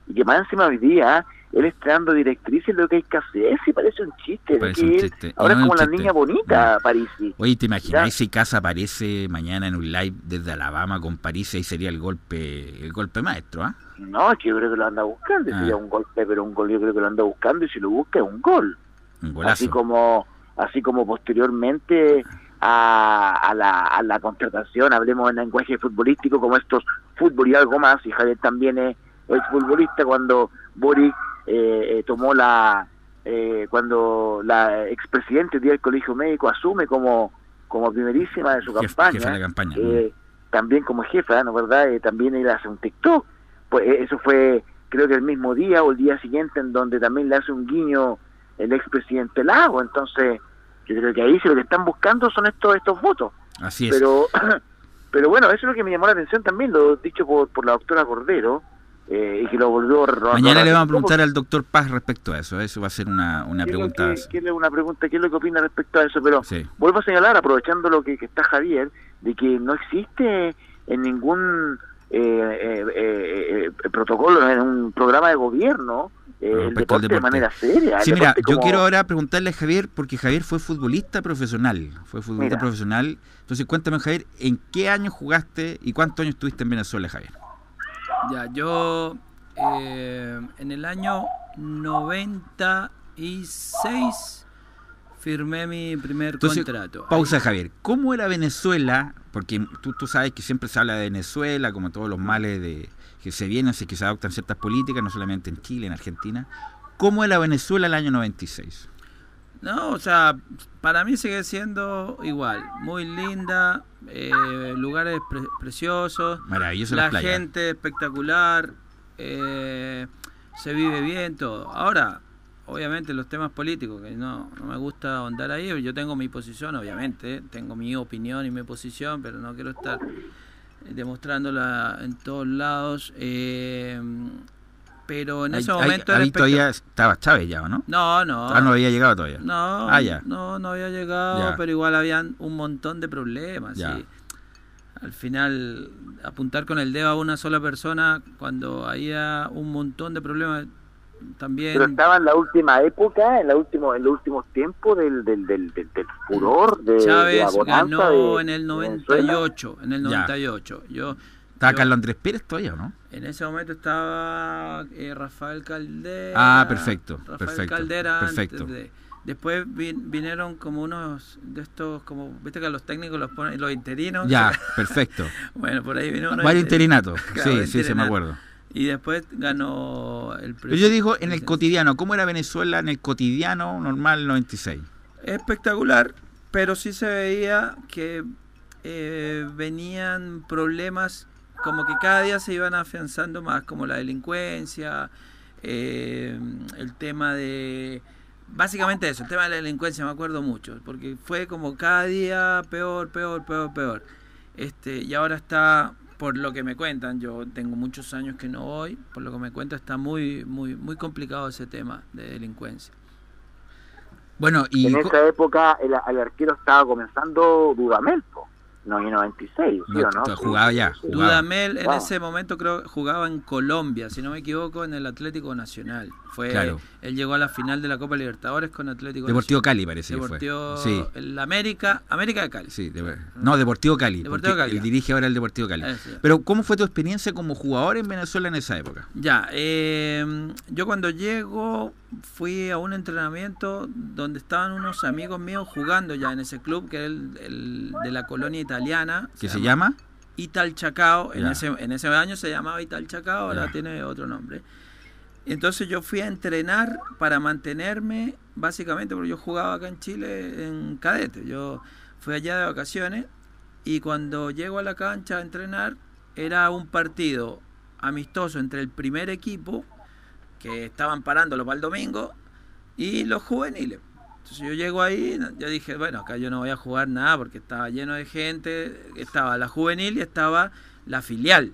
Y que más encima hoy día él está dando directrices de lo que hay que hacer, si parece un chiste. Parece que un chiste. Ahora no es como la niña bonita, Parisi. Oye, ¿te imaginas si Casa aparece mañana en un live desde Alabama con París y ahí sería el golpe el golpe maestro, ¿ah? No, es que yo creo que lo anda buscando, Ah. sería un golpe, pero un gol yo creo que lo anda buscando y si lo busca es un gol. Un golazo. Así como así como posteriormente a, a la, a la contratación, hablemos en lenguaje futbolístico, como estos fútbol y algo más, y Javier también es, es futbolista cuando Boric eh, eh, tomó la, eh, cuando la expresidente del Colegio Médico asume como, como primerísima de su campaña, jefa de la campaña. eh, también como jefa, ¿no verdad? Eh, también él hace un TikTok. Pues eso fue, creo que el mismo día o el día siguiente, en donde también le hace un guiño el expresidente Lago. Entonces, yo creo que ahí si lo que están buscando son estos estos votos. Así es. Pero, <clears throat> pero bueno, eso es lo que me llamó la atención también, lo dicho por, por la doctora Cordero, eh, y que lo volvió a Mañana le vamos a preguntar al doctor Paz respecto a eso. Eso va a ser una, una ¿Qué es lo pregunta. que- qué es lo- una pregunta, ¿qué es lo que opina respecto a eso? Pero Sí. vuelvo a señalar, aprovechando lo que, que está Javier, de que no existe en ningún eh, eh, eh, eh, protocolo, en un programa de gobierno, el, al deporte de manera seria. Sí, mira, yo quiero ahora preguntarle a Javier, porque Javier fue futbolista profesional. Fue futbolista Mira. profesional. Entonces, cuéntame, Javier, ¿en qué año jugaste y cuántos años estuviste en Venezuela, Javier? Ya, yo eh, en el año 96 firmé mi primer Entonces, contrato. pausa, Javier. ¿Cómo era Venezuela? Porque tú, tú sabes que siempre se habla de Venezuela, como todos los males de que se vienen, que se adoptan ciertas políticas, no solamente en Chile, en Argentina. ¿Cómo era Venezuela el año 96? No, o sea, para mí sigue siendo igual, muy linda, eh, lugares pre- preciosos, Maravilloso la playas. gente espectacular, eh, se vive bien, todo. Ahora, obviamente los temas políticos, que no, no me gusta ahondar ahí, yo tengo mi posición, obviamente, tengo mi opinión y mi posición, pero no quiero estar demostrándola en todos lados. eh, pero en Ahí- ese ahí- momento ahí era todavía estaba Chávez ya, ¿o ¿no? No, no. Ah, no había llegado todavía. No, Ah, ya. no, no había llegado, Ya. pero igual habían un montón de problemas. Ya. y al final, apuntar con el dedo a una sola persona cuando había un montón de problemas también. Pero estaba en la última época, en, la último, en los últimos tiempos del, del, del, del, del furor, de, de la Chávez bonanza ganó de- en el de Venezuela. 98, en el Ya. 98. Yo Estaba yo- Carlos Andrés Pérez todavía, ¿o ¿no? En ese momento estaba eh, Rafael Caldera. Ah, perfecto, Rafael perfecto, Caldera. antes perfecto. de- después vin- vinieron como unos de estos, como, viste que los técnicos los ponen, los interinos. Ya, <laughs> perfecto. bueno, por ahí vino uno. Varios interinatos. <laughs> Claro, sí, sí, se me acuerdo. Y después ganó el Pero yo digo en el cotidiano, ¿cómo era Venezuela en el cotidiano normal 96? espectacular, pero sí se veía que eh, venían problemas como que cada día se iban afianzando más, como la delincuencia, eh, el tema de... Básicamente eso, el tema de la delincuencia me acuerdo mucho, porque fue como cada día peor, peor, peor, peor. Este, y ahora está, por lo que me cuentan, yo tengo muchos años que no voy, por lo que me cuentan está muy, muy, muy complicado ese tema de delincuencia. Bueno, y En esa época el, el arquero estaba comenzando Dudamel, po. No, y 96, ¿sí No, o no? jugaba ya, jugaba. Dudamel en Wow. ese momento creo que jugaba en Colombia, si no me equivoco, en el Atlético Nacional. Fue Claro. él llegó a la final de la Copa Libertadores con Atlético Deportivo Nacional. Cali parece Deportivo que fue. Sí, el América, América de Cali. sí, de- no, Deportivo Cali, Deportivo porque Cali. él dirige ahora el Deportivo Cali. Pero ¿cómo fue tu experiencia como jugador en Venezuela en esa época? Ya, eh, yo cuando llego fui a un entrenamiento donde estaban unos amigos míos jugando ya en ese club que era el, el de la colonia italiana. ¿Qué se llama? Ital Chacao, en ese, en ese año se llamaba Ital Chacao, ahora tiene otro nombre. Entonces yo fui a entrenar para mantenerme, básicamente porque yo jugaba acá en Chile en cadete. Yo fui allá de vacaciones y cuando llego a la cancha a entrenar era un partido amistoso entre el primer equipo, que estaban parándolo para el domingo, y los juveniles. Entonces yo llego ahí, yo dije, bueno, acá yo no voy a jugar nada porque estaba lleno de gente, estaba la juvenil y estaba la filial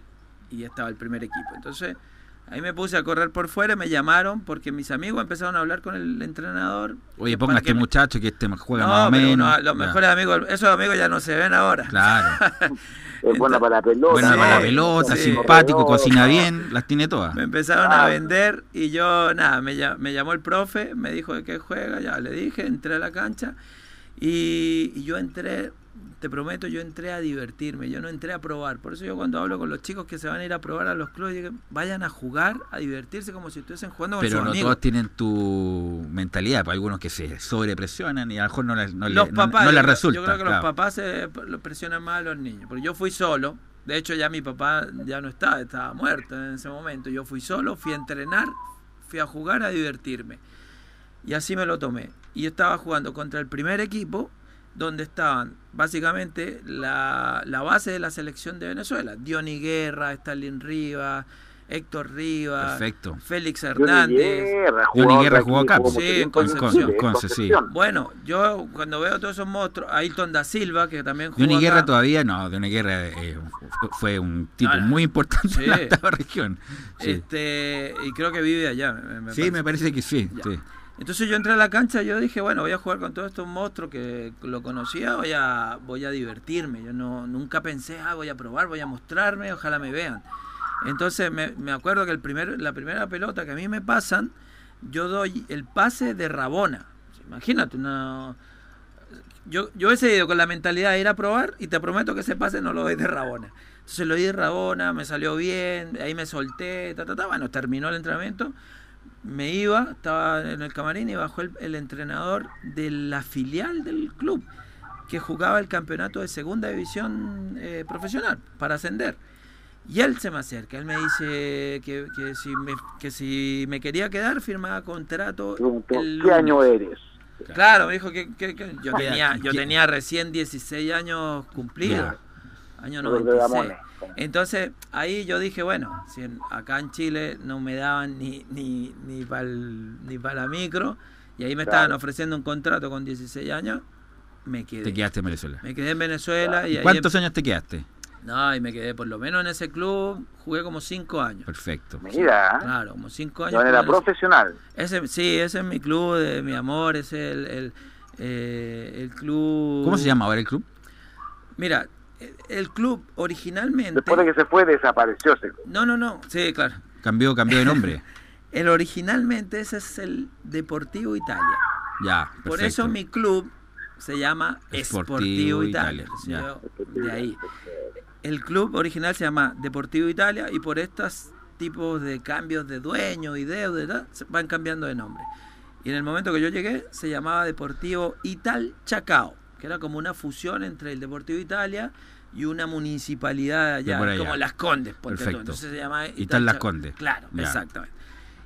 y estaba el primer equipo. Entonces ahí me puse a correr por fuera, me llamaron porque mis amigos empezaron a hablar con el entrenador. Oye, ponga que este me- muchacho que este juega No, más o menos. uno- los Ya. mejores amigos, esos amigos ya no se ven ahora. Claro. <laughs> Es buena para la pelota. Bueno, Sí, para la pelota, sí. simpático, cocina bien, las tiene todas. Me empezaron a Ah. vender y yo, nada, me, me llamó el profe, me dijo de qué juega, ya le dije, entré a la cancha y, y yo entré, te prometo, yo entré a divertirme, yo no entré a probar. Por eso yo cuando hablo con los chicos que se van a ir a probar a los clubes, digo, vayan a jugar, a divertirse como si estuviesen jugando con Pero sus no amigos. todos tienen tu mentalidad, pues algunos que se sobrepresionan y a lo mejor no les, no los no- papás, no yo les resulta. Yo creo que claro. los papás se presionan más a los niños. Porque yo fui solo. De hecho, ya mi papá ya no estaba, estaba muerto en ese momento. Yo fui solo, fui a entrenar, fui a jugar, a divertirme. Y así me lo tomé. Y yo estaba jugando contra el primer equipo, donde estaban básicamente la, la base de la selección de Venezuela. Diony Guerra, Stalin Rivas, Héctor Rivas, Perfecto. Félix Hernández. Jugador Guerra jugó acá, sí, en Concepción. Concepción. Bueno, yo cuando veo todos esos monstruos, Ailton da Silva, que también jugó acá. Guerra todavía no, Johnny Guerra eh, fu- fue un tipo No, no. muy importante Sí. en la región. Sí, Este, y creo que vive allá. me- me Sí, me parece que sí. Ya. sí. Entonces yo entré a la cancha y yo dije, bueno, voy a jugar con todos estos monstruos que lo conocía, voy a, voy a divertirme. Yo no, nunca pensé, ah, voy a probar, voy a mostrarme, ojalá me vean. Entonces me, me acuerdo que el primer, la primera pelota que a mí me pasan, yo doy el pase de Rabona. Imagínate, una... Yo, yo hubiese ido con la mentalidad de ir a probar y te prometo que ese pase no lo doy de Rabona. Entonces lo di de Rabona, me salió bien, ahí me solté, ta, ta, ta. Bueno, terminó el entrenamiento me iba, estaba en el camarín y bajó el, el entrenador de la filial del club que jugaba el campeonato de segunda división eh, profesional para ascender. Y él se me acerca, él me dice que, que si, me, que si me quería quedar firmaba contrato. El ¿Qué lunes. año eres? Claro, me dijo que, que- que yo, tenía, ¿y yo tenía recién 16 años cumplidos, año Los de 96. Entonces ahí yo dije, bueno, si en- acá en Chile no me daban ni, ni, ni para ni pa la micro, y ahí me Claro. estaban ofreciendo un contrato con 16 años, me quedé. Te quedaste en Venezuela. Me quedé en Venezuela y ahí ¿Cuántos años te quedaste? em- No, y me quedé por lo menos en ese club, jugué como 5 años. Perfecto. Mira, ¿eh? Claro, como 5 de años. en ese- profesional. ese, sí, ese es mi club, de mi amor, ese es el, el, eh, el club... ¿Cómo se llama ahora el club? Mira, el, el club originalmente... Después de que se fue, desapareció ese club. No, no, no, sí, claro. Cambió, cambió de nombre. <laughs> El originalmente ese es el Deportivo Italia. ya, perfecto. Por eso mi club se llama Sportivo Italia. Italia, Sí, yo- de ahí. El club original se llama Deportivo Italia y por estos tipos de cambios de dueño y deuda se van cambiando de nombre. Y en el momento que yo llegué se llamaba Deportivo Ital Chacao, que era como una fusión entre el Deportivo Italia y una municipalidad allá, allá. como Las Condes. ponte tú. Perfecto. Entonces se llama Ital Las Condes. Claro, Ya. exactamente.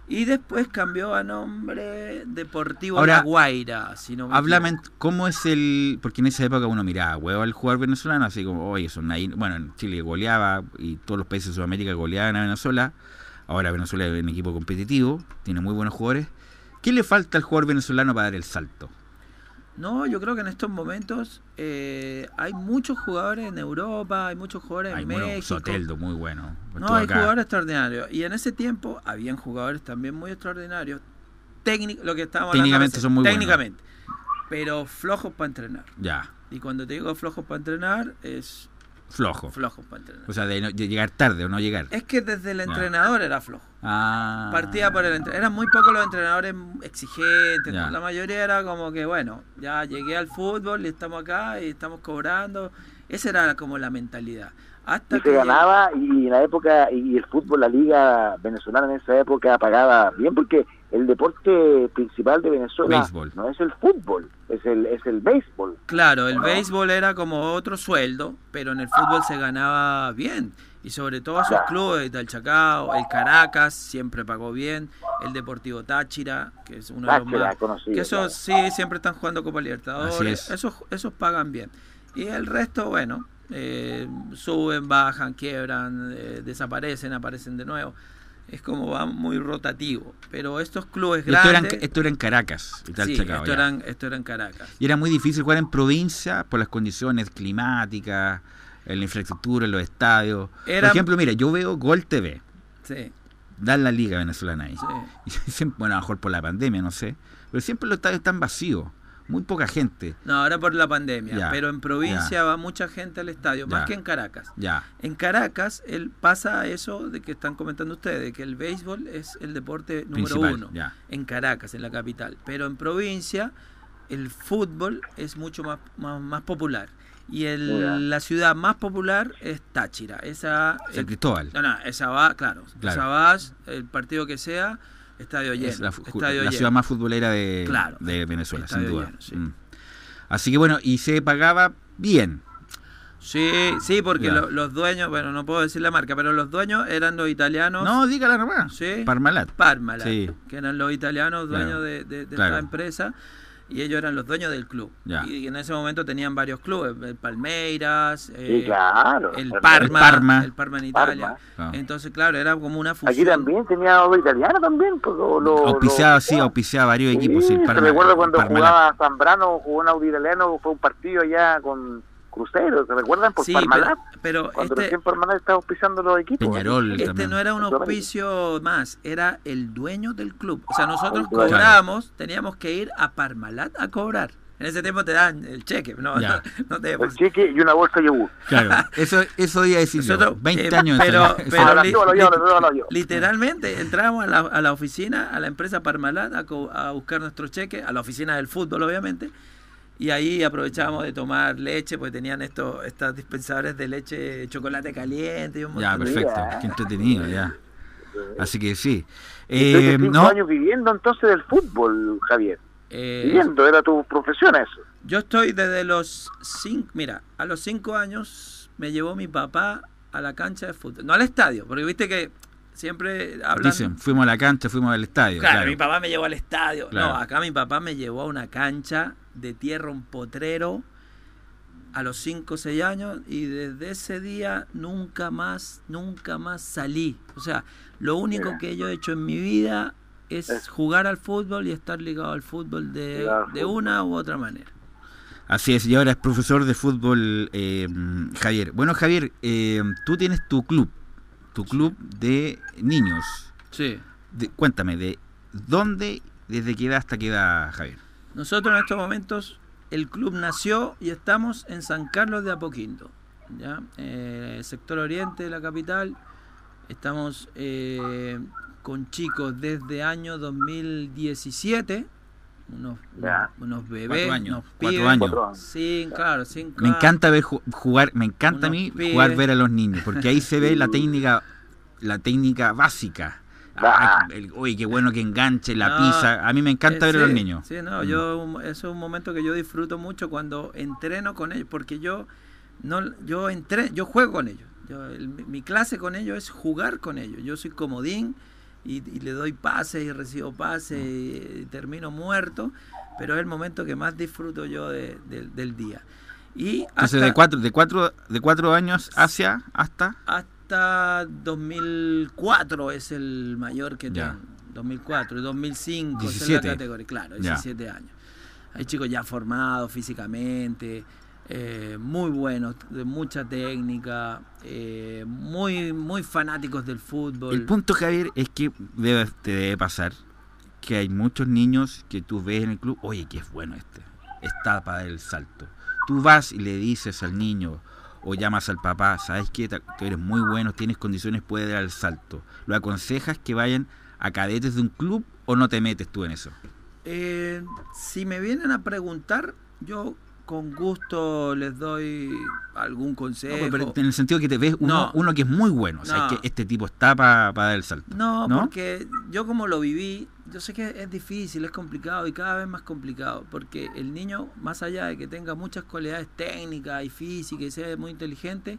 Y después cambió a nombre Deportivo Ahora, La Guaira, si no me Háblame. ¿cómo es el...? Porque en esa época uno miraba huevo al jugador venezolano, así como, oye, son ahí... Bueno, en Chile goleaba y todos los países de Sudamérica goleaban a Venezuela. Ahora Venezuela es un equipo competitivo, tiene muy buenos jugadores. ¿Qué le falta al jugador venezolano para dar el salto? No, yo creo que en estos momentos eh, hay muchos jugadores en Europa, hay muchos jugadores en Hay bueno, México. Soteldo, muy bueno. No, hay acá. jugadores extraordinarios. Y en ese tiempo habían jugadores también muy extraordinarios. Técnico, lo que estábamos hablando Técnicamente recién, son muy buenos. Técnicamente. Pero flojos para entrenar. Ya, Y cuando te digo flojos para entrenar, es flojo. flojos para entrenar. O sea, de, no- de llegar tarde o no llegar. Es que desde el Ya. entrenador era flojo. Ah. Partía por el entrenador. Eran muy pocos los entrenadores exigentes. La mayoría era como que, bueno, ya llegué al fútbol y estamos acá y estamos cobrando. Esa era como la mentalidad. Hasta Y que se ganaba, y en la época, y el fútbol, la liga venezolana en esa época pagaba bien, porque el deporte principal de Venezuela Béisbol. no es el fútbol, es el, es el béisbol. Claro, el béisbol era como otro sueldo, pero en el fútbol se ganaba bien. Y sobre todo esos clubes, el Chacao, el Caracas, siempre pagó bien, el Deportivo Táchira, que es uno de los más... conocido, Que esos claro. sí, siempre están jugando Copa Libertadores, es. esos, esos pagan bien. Y el resto, bueno, eh, suben, bajan, quiebran, eh, desaparecen, aparecen de nuevo. Es como va muy rotativo. Pero estos clubes Esto grandes... esto era en Caracas, y tal sí, Chacao, esto, eran, esto era en Caracas. Y era muy difícil jugar en provincia por las condiciones climáticas, en la infraestructura, en los estadios. Era- Por ejemplo, mira, yo veo Gol TV, Sí, dan la liga venezolana ahí. sí. <laughs> Y siempre, bueno, a lo mejor por la pandemia, no sé. Pero siempre los estadios están vacíos, muy poca gente. No, ahora por la pandemia. Ya, pero en provincia ya. va mucha gente al estadio, más que en Caracas. Ya, En Caracas él pasa eso de que están comentando ustedes, que el béisbol es el deporte número Principal, uno ya. en Caracas, en la capital. Pero en provincia el fútbol es mucho más, más, más popular. Y el- la ciudad más popular es Táchira. Esa, San Cristóbal. no, no, esa va, claro. Claro. Esa va, el partido que sea, estadio lleno. Es la, fu- estadio la lleno. ciudad más futbolera de, Claro. de Venezuela, sin duda. lleno, sí. Mm. Así que bueno, y se pagaba bien. Sí, sí, porque lo- los dueños, bueno, no puedo decir la marca, pero los dueños eran los italianos. No, dígala nomás. Sí. Parmalat. Parmalat, Sí. que eran los italianos dueños Claro, de, de- de claro. esta empresa y ellos eran los dueños del club. Ya. Y en ese momento tenían varios clubes, el Palmeiras, eh, Sí, claro. el. Parma, El Parma. el Parma en Italia. Parma. Claro. Entonces, claro, era como una fusión. Aquí también tenía obra italiana también. Pues, lo, lo- Auspiciaba, lo- sí, auspiciaba varios Sí, equipos. Sí, el Parma- recuerda cuando Parmalat. jugaba Zambrano, jugó un Audi italiano, fue un partido allá con Crucero, ¿se recuerdan? Por Sí, Parmalat. pero, pero Cuando este, recién Parmalat estaba auspiciando los equipos. Peñarol este también. no era un auspicio más, era el dueño del club. O sea, nosotros cobrábamos, teníamos que ir a Parmalat a cobrar. En ese tiempo te dan el cheque, no, no, no te El cheque y una bolsa de yogur. Claro, <laughs> eso, eso iba a decir yo. Nosotros, 20 eh, años. pero- pero li- li-. Literalmente entramos a la, a la oficina, a la empresa Parmalat, a, co- a buscar nuestro cheque, a la oficina del fútbol, obviamente, y ahí aprovechábamos de tomar leche, pues tenían estos estos dispensadores de leche, chocolate caliente y un Ya, montón de- perfecto. Mira. Qué entretenido, ya. Así que sí. Eh, cinco no, años viviendo entonces del fútbol, Javier. Eh, Viviendo, era tu profesión eso. yo estoy desde los cinco, mira, a los cinco años me llevó mi papá a la cancha de fútbol, no al estadio, porque viste que siempre hablan... dicen, fuimos a la cancha, fuimos al estadio. Claro, Claro, mi papá me llevó al estadio. Claro. No, acá mi papá me llevó a una cancha de tierra, un potrero, a los 5 o 6 años, y desde ese día nunca más, nunca más salí. O sea, lo único Mira. que yo he hecho en mi vida es Es- jugar al fútbol y estar ligado al fútbol de, al de fútbol. una u otra manera. Así es, y ahora es profesor de fútbol eh, Javier. Bueno, Javier, eh, tú tienes tu club, tu club de niños. Sí. De- cuéntame, ¿de dónde, desde qué edad hasta qué edad, Javier? Nosotros en estos momentos, el club nació y estamos en San Carlos de Apoquindo, ¿ya? Eh, sector oriente de la capital. Estamos eh, con chicos desde año 2017, unos, Ya. unos bebés, Cuatro años, unos pibes. años. Cuatro años. Sí, claro, cinco Me encanta ver ju- jugar, me encanta a mí jugar ver a los niños, porque ahí se ve la <laughs> técnica, la técnica básica. Ah. El- uy, qué bueno que enganche la No, pisa. A mí me encanta Eh, ver a los niños. Sí, no, Mm. yo eso es un momento que yo disfruto mucho cuando entreno con ellos, porque yo no yo entre, yo juego con ellos. Yo, el- mi clase con ellos es jugar con ellos. Yo soy comodín y, y le doy pases y recibo pases y, y termino muerto, pero es el momento que más disfruto yo de- de- del día. Y Entonces, hasta- de cuatro, de cuatro, de cuatro años hacia hasta. hasta 2004 es el mayor que Ya. tengo. 2004 y 2005 es 17. la categoría, claro, Ya. 17 años. Hay chicos ya formados físicamente, eh, muy buenos, de mucha técnica, eh, muy muy fanáticos del fútbol. El punto, Javier, es que debe, te debe pasar que hay muchos niños que tú ves en el club, oye, que es bueno este, está para dar el salto. Tú vas y le dices al niño o llamas al papá, sabes que tú eres muy bueno, tienes condiciones, puedes dar el salto. ¿Lo aconsejas que vayan a cadetes de un club o no te metes tú en eso? Eh, si me vienen a preguntar, yo con gusto les doy algún No, consejo. pero en el sentido que te ves uno, No. uno que es muy bueno, o sea, No. que este tipo está para dar el salto. No, ¿No? porque yo como lo viví, yo sé que es difícil, es complicado y cada vez más complicado, porque el niño, más allá de que tenga muchas cualidades técnicas y físicas y sea muy inteligente,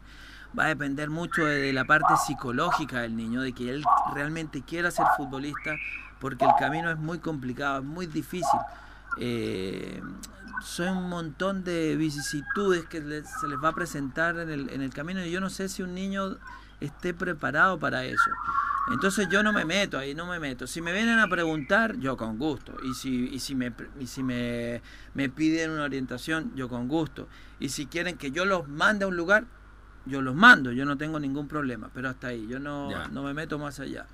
va a depender mucho de, la parte psicológica del niño, de que él realmente quiera ser futbolista, porque el camino es muy complicado, es muy difícil. Eh, son un montón de vicisitudes que se les va a presentar en el, en el camino y yo no sé si un niño esté preparado para eso. Entonces yo no me meto ahí, no me meto. Si me vienen a preguntar, yo con gusto. Y si, y si, me, y si me, me piden una orientación, yo con gusto. Y si quieren que yo los mande a un lugar, yo los mando. Yo no tengo ningún problema. Pero hasta ahí, yo no, Ya. no me meto más allá.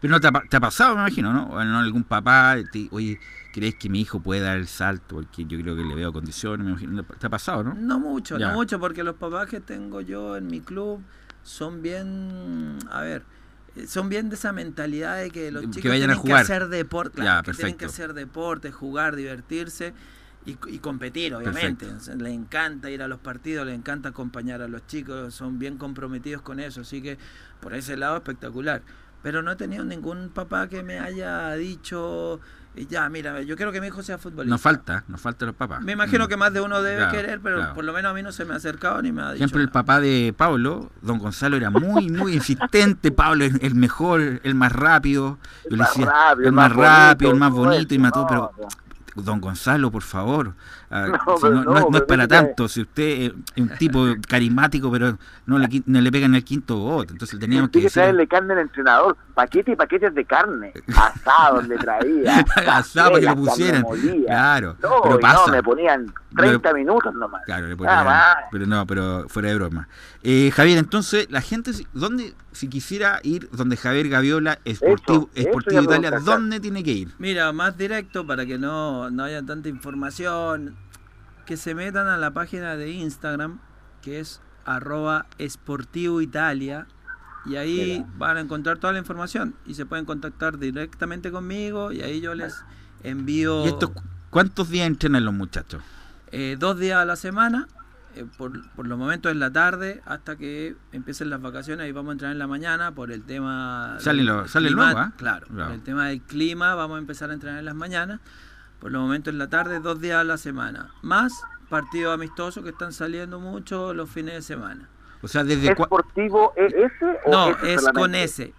Pero no te ha, pa- te ha pasado, me imagino, ¿no? O no, algún papá, te- oye, ¿crees que mi hijo puede dar el salto? Porque yo creo que le veo condiciones, me imagino. ¿Te ha pasado, no? No mucho, Ya. no mucho, porque los papás que tengo yo en mi club son bien, a ver, son bien de esa mentalidad de que los Que chicos a tienen jugar. que hacer deporte, Ya, claro, que tienen que hacer deporte, jugar, divertirse y, y competir, obviamente. Perfecto. Les encanta ir a los partidos, les encanta acompañar a los chicos, son bien comprometidos con eso, así que por ese lado espectacular. Pero no he tenido ningún papá que me haya dicho, eh, ya, mira, yo quiero que mi hijo sea futbolista. Nos falta, nos falta los papás. Me imagino que más de uno debe Claro, querer, pero claro. por lo menos a mí no se me ha acercado ni me ha Por dicho. ejemplo, el nada. papá de Pablo, don Gonzalo, era muy, muy insistente. Pablo es el mejor, el más rápido. Yo le más decía, rápido, el el más más rápido, el bonito, más todo bonito y más todo, eso, pero no, don Gonzalo, por favor. ah, No, si no, no, no es- no es pero para tanto. Si usted es un tipo carismático, pero no le, no le pegan el quinto voto. Entonces teníamos que Tiene que decir. traerle carne al entrenador, paquetes y paquetes de carne, <laughs> asados le traía, <laughs> Asado para que lo pusieran. Claro, No, pero pasa. no, me ponían 30 minutos nomás. Claro, le ponían- pero no, pero fuera de broma. Eh, Javier, entonces, la gente, si- ¿dónde, si quisiera ir donde Javier Gaviola, Sportivo, eso Sportivo iba a Italia. ¿dónde tiene que ir? Mira, más directo para que no, no haya tanta información, que se metan a la página de Instagram, que es arroba Sportivo Italia, y ahí Mira. van a encontrar toda la información y se pueden contactar directamente conmigo y ahí yo les envío ¿Y cuántos días entrenan los muchachos? eh, dos días a la semana, eh, por, por los momentos en la tarde, hasta que empiecen las vacaciones y vamos a entrar en la mañana por el tema... Sale lo- sale clima, nuevo, ¿ah? Claro, Claro. por el tema del clima vamos a empezar a entrenar en las mañanas, por los momentos en la tarde, dos días a la semana, más partidos amistosos que están saliendo mucho los fines de semana. O sea, desde ¿Esportivo ES o No, es solamente? con S,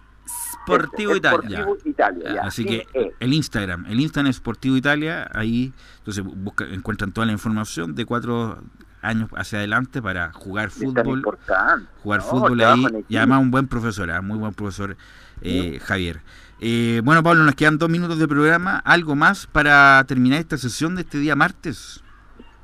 Sportivo Ese, Italia. Sportivo Italia, ya, Así que el Instagram, el Instagram Sportivo Italia, ahí entonces busca, encuentran toda la información de cuatro años hacia adelante para jugar fútbol, jugar ¿no? fútbol ahí y además un buen profesor, ah, muy buen profesor eh, Javier. Eh, bueno, Pablo, nos quedan dos minutos de programa. ¿Algo más para terminar esta sesión de este día martes?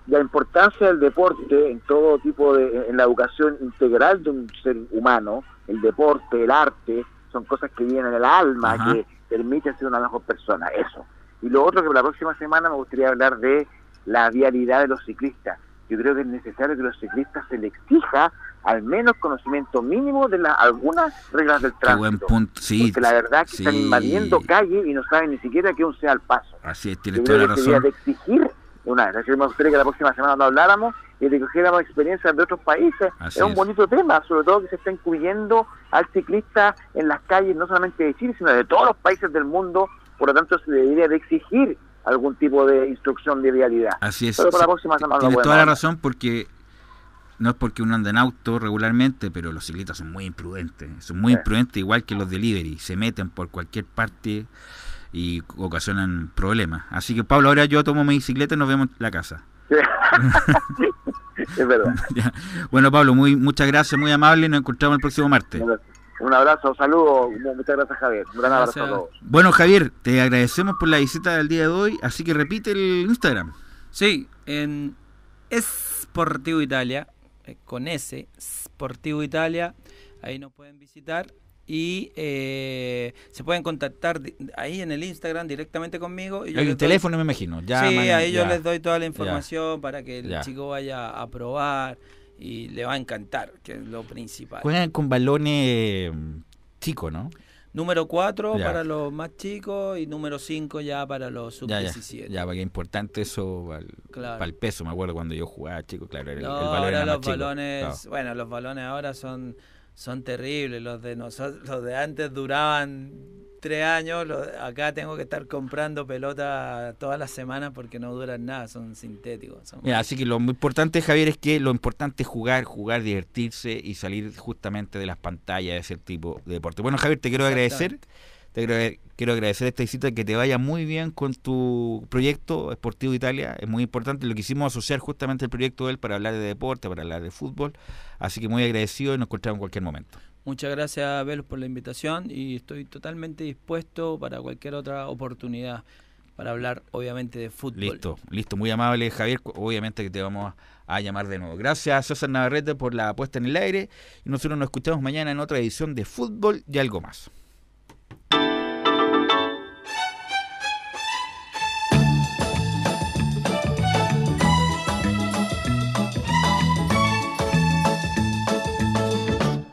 la importancia del deporte en todo tipo de en la educación integral de un ser humano el deporte el arte son cosas que vienen en el alma Ajá. que permiten ser una mejor persona eso y lo otro que la próxima semana me gustaría hablar de la vialidad de los ciclistas yo creo que es necesario que los ciclistas se les exija al menos conocimiento mínimo de la, algunas reglas del Qué tránsito buen punto. Sí, porque la verdad que están invadiendo calle y no saben ni siquiera que un sea el paso Así es, yo tienes toda la razón. de exigir una vez. Me gustaría que la próxima semana no habláramos y de que cogiéramos experiencias de otros países. Así es un es. bonito tema, sobre todo que se está incluyendo al ciclista en las calles, no solamente de Chile, sino de todos los países del mundo. Por lo tanto, se debería de exigir algún tipo de instrucción de vialidad. Así es. Pero para la Sí, próxima semana lo Tienes toda la razón porque no es porque uno anda en auto regularmente, pero los ciclistas son muy imprudentes. Son muy Sí. imprudentes igual que los delivery. Se meten por cualquier parte y ocasionan problemas. Así que Pablo, ahora yo tomo mi bicicleta y nos vemos en la casa. <laughs> es verdad. <laughs> Bueno, Pablo, muy muchas gracias, muy amable. Nos encontramos el próximo martes. Un abrazo, un saludo, muchas gracias Javier. Un gran abrazo a todos. Bueno, Javier, te agradecemos por la visita del día de hoy. Así que repite el Instagram. Sí, en Sportivo Italia, eh, con S, Sportivo Italia, ahí nos pueden visitar y eh, se pueden contactar ahí en el Instagram directamente conmigo. Y yo El doy- teléfono me imagino. sí, Llaman, ahí yo ya. les doy toda la información para que el Ya. chico vaya a probar y le va a encantar, que es lo principal. Juegan con balones mm, chicos, ¿no? Número 4 Ya. para los más chicos y número 5 ya para los Ya, ya, sub-17. ya, porque es importante eso para el, Claro. para el peso. Me acuerdo cuando yo jugaba, chico, claro, el, No, el balón era más los chico. balones, bueno, los balones ahora son, son terribles. Los de nosotros, los de antes duraban tres años, acá tengo que estar comprando pelota todas las semanas porque no duran nada, son sintéticos. así que lo muy importante, Javier, es que lo importante es jugar, jugar, divertirse y salir justamente de las pantallas de ese tipo de deporte. Bueno, Javier, te quiero agradecer. Te quiero, quiero agradecer esta visita, que te vaya muy bien con tu proyecto Esportivo Italia. Es muy importante, lo quisimos asociar justamente el proyecto de él para hablar de deporte, para hablar de fútbol. Así que muy agradecido y nos encontramos en cualquier momento. Muchas gracias, Velos, por la invitación y estoy totalmente dispuesto para cualquier otra oportunidad para hablar, obviamente, de fútbol. Listo, listo, muy amable, Javier. Obviamente que te vamos a llamar de nuevo. Gracias, César Navarrete, por la puesta en el aire y nosotros nos escuchamos mañana en otra edición de Fútbol y algo más.